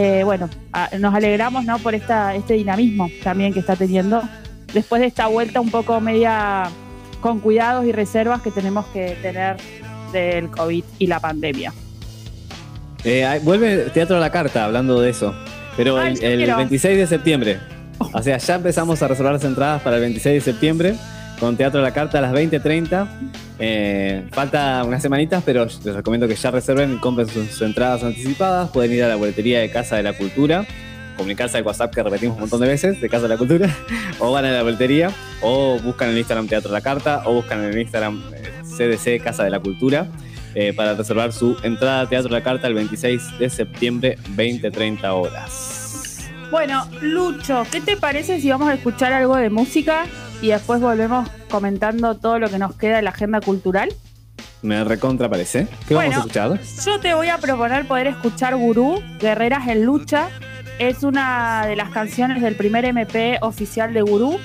eh, bueno, a- nos alegramos, ¿no? Por esta, este dinamismo también que está teniendo después de esta vuelta un poco media con cuidados y reservas que tenemos que tener del COVID y la pandemia. Eh, vuelve Teatro a la Carta hablando de eso. Pero Ay, el, el quiero. 26 de septiembre. O sea, ya empezamos a reservar las entradas para el 26 de septiembre con Teatro a la Carta a las 20.30. Eh, falta unas semanitas, pero les recomiendo que ya reserven compren sus, entradas anticipadas. Pueden ir a la boletería de Casa de la Cultura, comunicarse al WhatsApp que repetimos un montón de veces, de Casa de la Cultura, o van a la boletería, o buscan en el Instagram Teatro a la Carta, o buscan en el Instagram eh, CDC Casa de la Cultura. eh, para reservar su entrada a Teatro la Carta el 26 de septiembre, 20-30 horas. Bueno, Lucho, ¿qué te parece si vamos a escuchar algo de música y después volvemos comentando todo lo que nos queda de la agenda cultural? Me recontra parece. ¿Qué vamos a escuchar? Yo te voy a proponer poder escuchar Gurú, Guerreras en Lucha. Es una de las canciones del primer MP oficial de Gurú,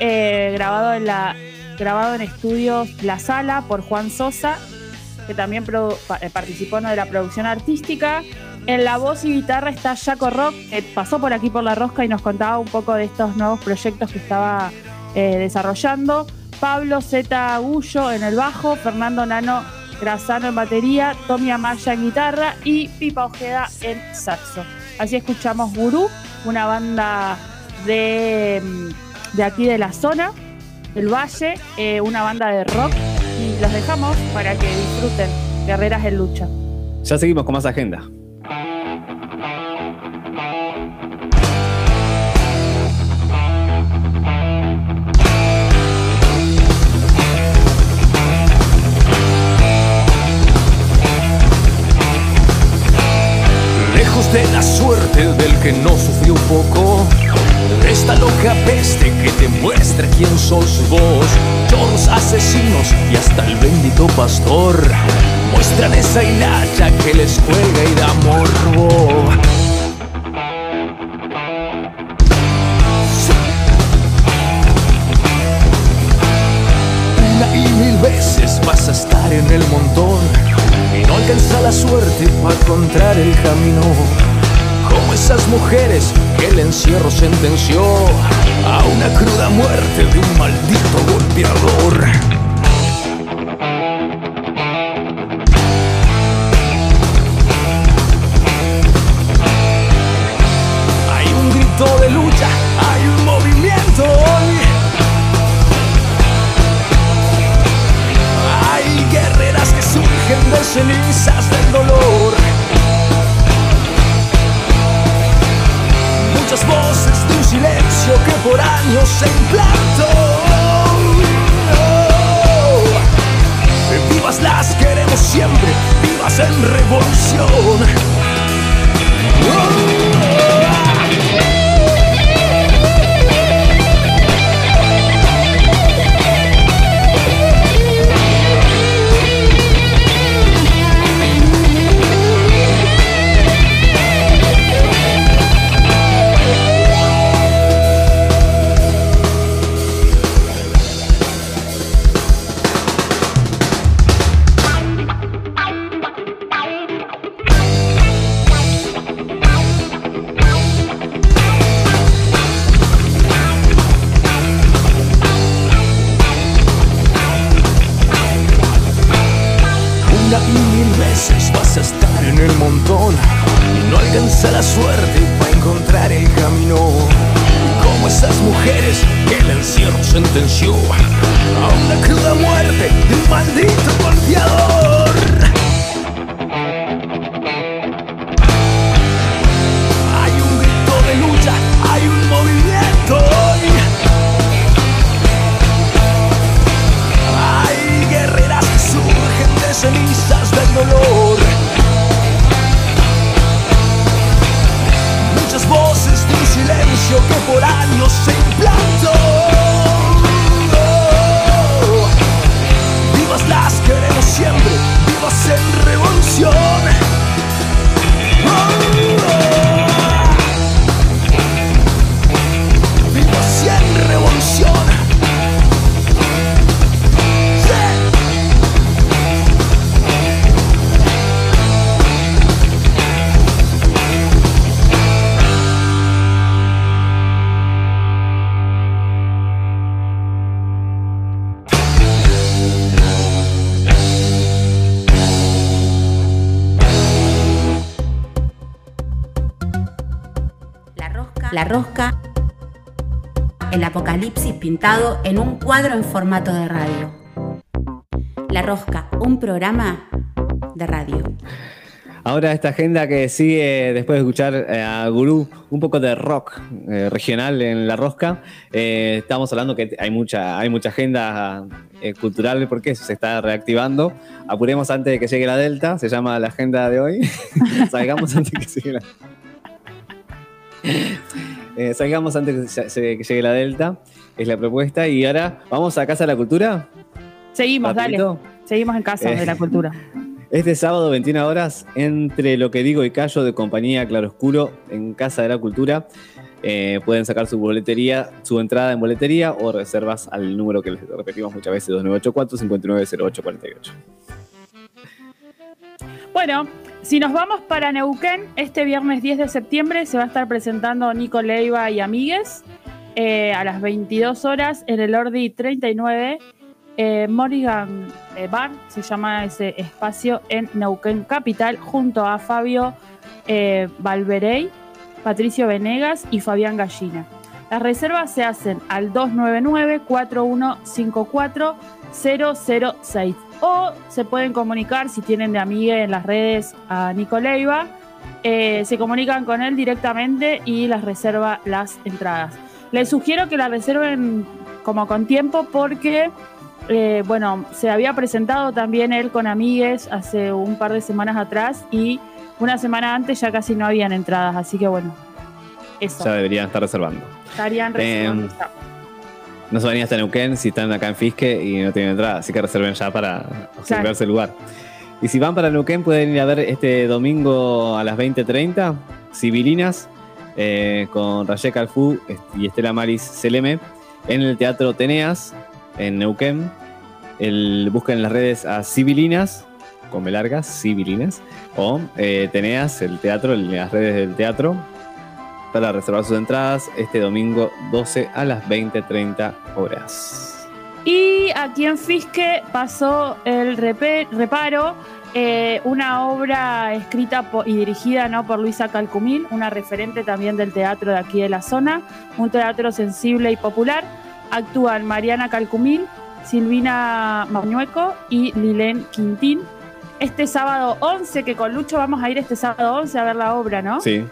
eh, grabado, en la, grabado en estudios La Sala por Juan Sosa, que también eh, participó en de la producción artística. En la voz y guitarra está Jaco Rock, que pasó por aquí por la rosca y nos contaba un poco de estos nuevos proyectos que estaba eh, desarrollando. Pablo Z. Agullo en el bajo, Fernando Nano Grazano en batería, Tommy Amaya en guitarra y Pipa Ojeda en saxo. Así escuchamos Gurú, una banda de, mm, de aquí de la zona, del Valle, eh, una banda de rock. Y los dejamos para que disfruten Guerreras en Lucha. Ya seguimos con más agenda. De la suerte del que no sufrió poco, esta loca peste que te muestra quién sos vos. Choros asesinos y hasta el bendito pastor muestran esa hilacha que les cuelga y da morbo. Una y mil veces vas a estar en el montón alcanza la suerte para encontrar el camino. Como esas mujeres que el encierro sentenció a una cruda muerte de un maldito golpeador. Hay un grito de lucha, hay un movimiento de cenizas del dolor. Muchas voces de un silencio que por años se implantó. Vivas las queremos siempre, vivas en revolución. una rosca, el apocalipsis pintado en un cuadro en formato de radio. La rosca, un programa de radio. Ahora esta agenda que sigue después de escuchar eh, a Gurú un poco de rock eh, regional en La Rosca. eh, estamos hablando que hay mucha, hay mucha agenda cultural porque se está reactivando. Apuremos antes de que llegue la Delta, se llama la agenda de hoy. Salgamos antes de que llegue la Eh, salgamos antes que llegue la Delta, es la propuesta. Y ahora, ¿vamos a Casa de la Cultura? Seguimos, dale. Seguimos en casa Eh. de la cultura. Este sábado, 21 horas, entre lo que digo y callo de compañía Claroscuro en Casa de la Cultura. Eh, pueden sacar su boletería, su entrada en boletería o reservas al número que les repetimos muchas veces, 2984-590848. Bueno, si nos vamos para Neuquén, este viernes 10 de septiembre se va a estar presentando Nico Leiva y Amigues eh, a las 22 horas en el Ordi 39. eh, Morrigan eh, Bar se llama ese espacio en Neuquén Capital, junto a Fabio eh, Valverey, Patricio Venegas y Fabián Gallina. Las reservas se hacen al 299-4154-006 o se pueden comunicar si tienen de amiga en las redes a Nico Leiva. eh, se comunican con él directamente y las reserva las entradas. Les sugiero que la reserven como con tiempo porque, eh, bueno, se había presentado también él con amigues hace un par de semanas atrás y una semana antes ya casi no habían entradas, así que bueno, eso. Ya deberían estar reservando. Estarían reservando Em, ya. No se van a ir hasta Neuquén si están acá en Fisque y no tienen entrada, así que reserven ya para asegurarse el lugar. Y si van para Neuquén, pueden ir a ver este domingo a las 20.30, Civilinas, eh, con Rayek Calfú y Estela Maris Seleme, en el Teatro Teneas, en Neuquén. El, busquen en las redes a Civilinas, con largas, Civilinas, o eh, Teneas, el teatro, en las redes del teatro, para reservar sus entradas este domingo 12 a las 20.30 horas. Y aquí en Fisque pasó el reparo, eh, una obra escrita y dirigida ¿no? por Luisa Calcumil, una referente también del teatro de aquí de la zona, un teatro sensible y popular. Actúan Mariana Calcumil, Silvina Mañueco y Lilén Quintín. Este sábado 11, que con Lucho vamos a ir este sábado 11 a ver la obra, ¿no? Sí,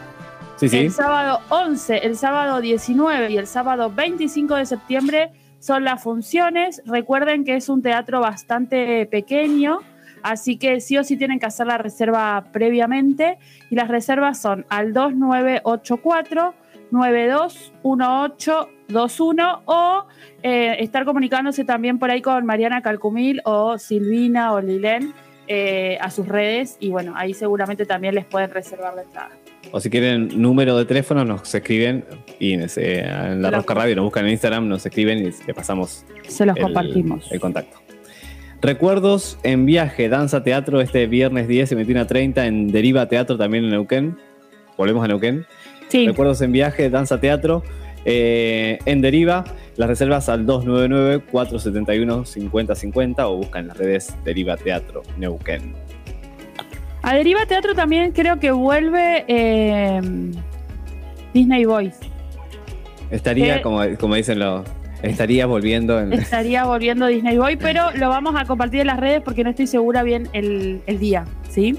El sábado 11, el sábado 19 y el sábado 25 de septiembre son las funciones. Recuerden que es un teatro bastante pequeño, así que sí o sí tienen que hacer la reserva previamente. Y las reservas son al 2984 921821 o eh, estar comunicándose también por ahí con Mariana Calcumil o Silvina o Lilén eh, a sus redes y bueno, ahí seguramente también les pueden reservar la entrada. O si quieren número de teléfono, nos escriben y en, ese- en la Rosca Radio, nos buscan en Instagram, nos escriben y le pasamos Se los el- compartimos. el contacto. Recuerdos en viaje, danza, teatro, este viernes 10 y 21 a 30 en Deriva Teatro, también en Neuquén. Volvemos a Neuquén. Sí. Recuerdos en viaje, danza, teatro, eh, en Deriva. Las reservas al 299-471-5050 o buscan en las redes Deriva Teatro Neuquén. A Deriva Teatro también creo que vuelve eh, Disney Boys. Estaría, Eh, como, como dicen los, estaría volviendo en... Estaría volviendo Disney Boy, pero lo vamos a compartir en las redes porque no estoy segura bien el, el día, ¿sí?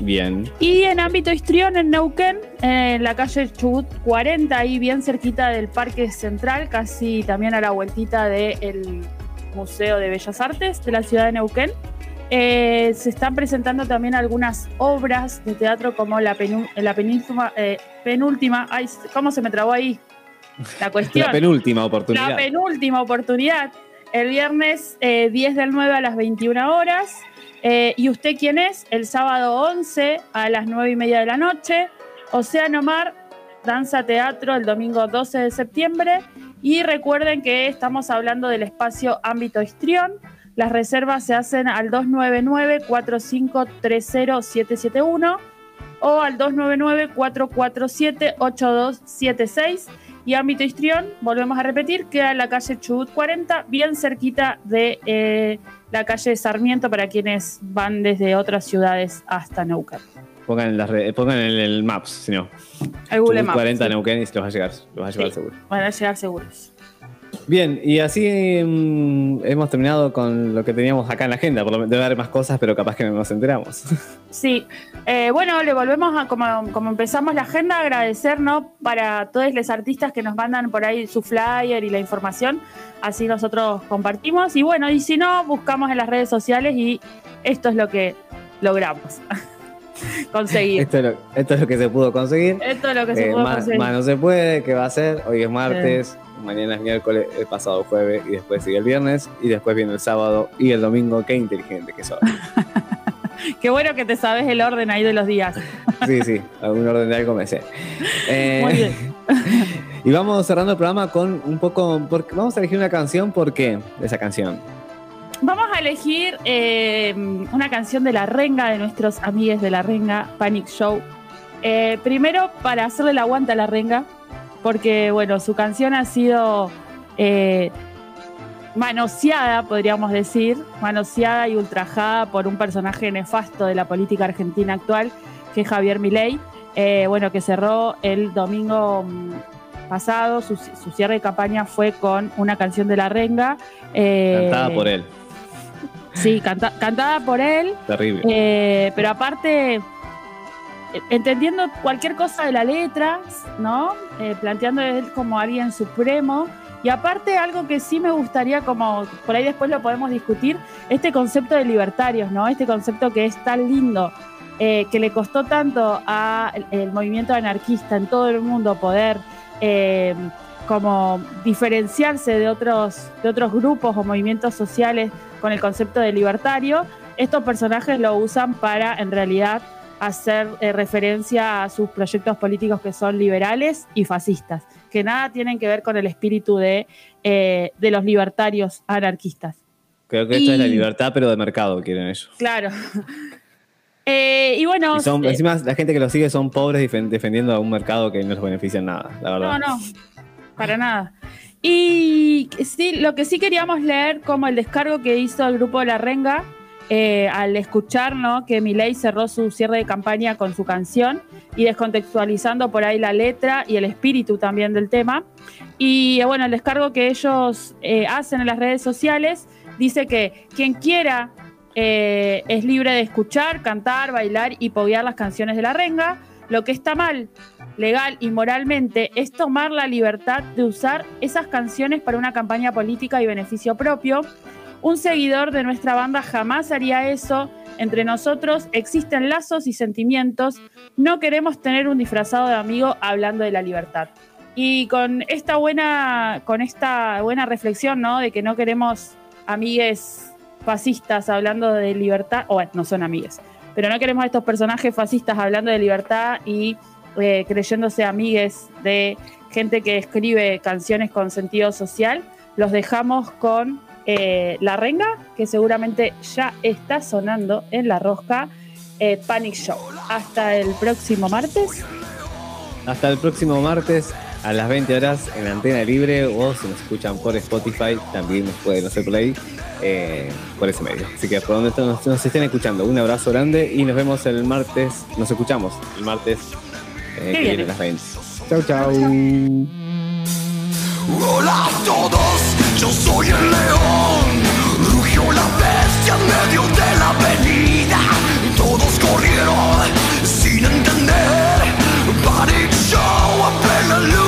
Bien. Y en ámbito histrión, en Neuquén, en la calle Chubut 40, ahí bien cerquita del Parque Central, casi también a la vueltita del Museo de Bellas Artes de la ciudad de Neuquén. Eh, se están presentando también algunas obras de teatro como la, eh, penúltima, ay, ¿cómo se me trabó ahí? La cuestión. La penúltima oportunidad. La penúltima oportunidad. El viernes eh, 10 del 9 a las 21 horas. Eh, ¿Y usted quién es? El sábado 11 a las 9 y media de la noche. Océano Mar, Danza Teatro el domingo 12 de septiembre. Y recuerden que estamos hablando del espacio Ámbito Histrión. Las reservas se hacen al 299-4530-771 o al 299-447-8276. Y Ámbito Histrión, volvemos a repetir, queda en la calle Chubut 40, bien cerquita de eh, la calle Sarmiento para quienes van desde otras ciudades hasta Neuquén. Pongan, en las redes- pongan en el Maps, si no. El Google Chubut Maps, 40 sí. Neuquén y se los va a llegar, los va a llevar Sí. seguro. Van a llegar seguros. Bien, y así mm, hemos terminado con lo que teníamos acá en la agenda. Por lo menos debe haber más cosas, pero capaz que no nos enteramos. Sí, Eh, bueno, le volvemos a, como, como empezamos la agenda, agradecer ¿no? para todos los artistas que nos mandan por ahí su flyer y la información, así nosotros compartimos. Y bueno, y si no, buscamos en las redes sociales y esto es lo que logramos conseguir. Esto es, lo, esto es lo que se pudo conseguir. Esto es lo que se Eh, pudo más, conseguir. más no se puede, ¿qué va a ser? Hoy es martes, mañana es miércoles, el pasado jueves y después sigue el viernes y después viene el sábado y el domingo. Qué inteligente que sos. Qué bueno que te sabes el orden ahí de los días. Sí, sí, algún orden de algo me sé. Eh, Muy bien. y vamos cerrando el programa con un poco. porque- vamos a elegir una canción, ¿por qué? Esa canción. Vamos a elegir eh, una canción de La Renga, de nuestros amigos de La Renga, Panic Show. Eh, primero, para hacerle la aguanta a La Renga, porque, bueno, su canción ha sido eh, manoseada, podríamos decir, manoseada y ultrajada por un personaje nefasto de la política argentina actual, que es Javier Milei, eh, bueno, que cerró el domingo mm, pasado, su, su cierre de campaña fue con una canción de La Renga. eh, Cantada por él. Sí, canta- cantada por él. Terrible. Eh, pero aparte, entendiendo cualquier cosa de la letra, ¿no? Eh, planteando como alguien supremo. Y aparte, algo que sí me gustaría, como por ahí después lo podemos discutir, este concepto de libertarios, ¿no? Este concepto que es tan lindo, eh, que le costó tanto al el movimiento anarquista en todo el mundo poder eh, como diferenciarse de otros, de otros grupos o movimientos sociales con el concepto de libertario, estos personajes lo usan para en realidad hacer eh, referencia a sus proyectos políticos que son liberales y fascistas, que nada tienen que ver con el espíritu de, eh, de los libertarios anarquistas. Creo que esto es la libertad, pero de mercado, quieren ellos. Claro. Eh, y bueno, Y son, encima, la gente que los sigue son pobres defendiendo a un mercado que no les beneficia en nada, la verdad. No, no, para nada. Y sí, lo que sí queríamos leer como el descargo que hizo el grupo La Renga eh, al escuchar ¿no? que Milei cerró su cierre de campaña con su canción y descontextualizando por ahí la letra y el espíritu también del tema. Y eh, bueno, el descargo que ellos eh, hacen en las redes sociales dice que quien quiera es libre de escuchar, cantar, bailar y poguear las canciones de La Renga. Lo que está mal legal y moralmente es tomar la libertad de usar esas canciones para una campaña política y beneficio propio. Un seguidor de nuestra banda jamás haría eso. Entre nosotros existen lazos y sentimientos. No queremos tener un disfrazado de amigo hablando de la libertad. Y con esta buena, con esta buena reflexión, ¿no? De que no queremos amigues fascistas hablando de libertad, o bueno, no son amigues, pero no queremos a estos personajes fascistas hablando de libertad y eh, creyéndose amigues de gente que escribe canciones con sentido social, los dejamos con eh, La Renga, que seguramente ya está sonando en la rosca eh, Panic Show. Hasta el próximo martes. Hasta el próximo martes. a las 20 horas en la antena libre o si nos escuchan por Spotify también nos pueden hacer play eh, por ese medio. Así que por donde nos, nos estén escuchando, un abrazo grande y nos vemos el martes, nos escuchamos el martes eh, que viene a las 20. Chau, chau. Hola a todos, yo soy el león. Rugió la bestia en medio de la avenida. Todos corrieron sin entender. Panic show luz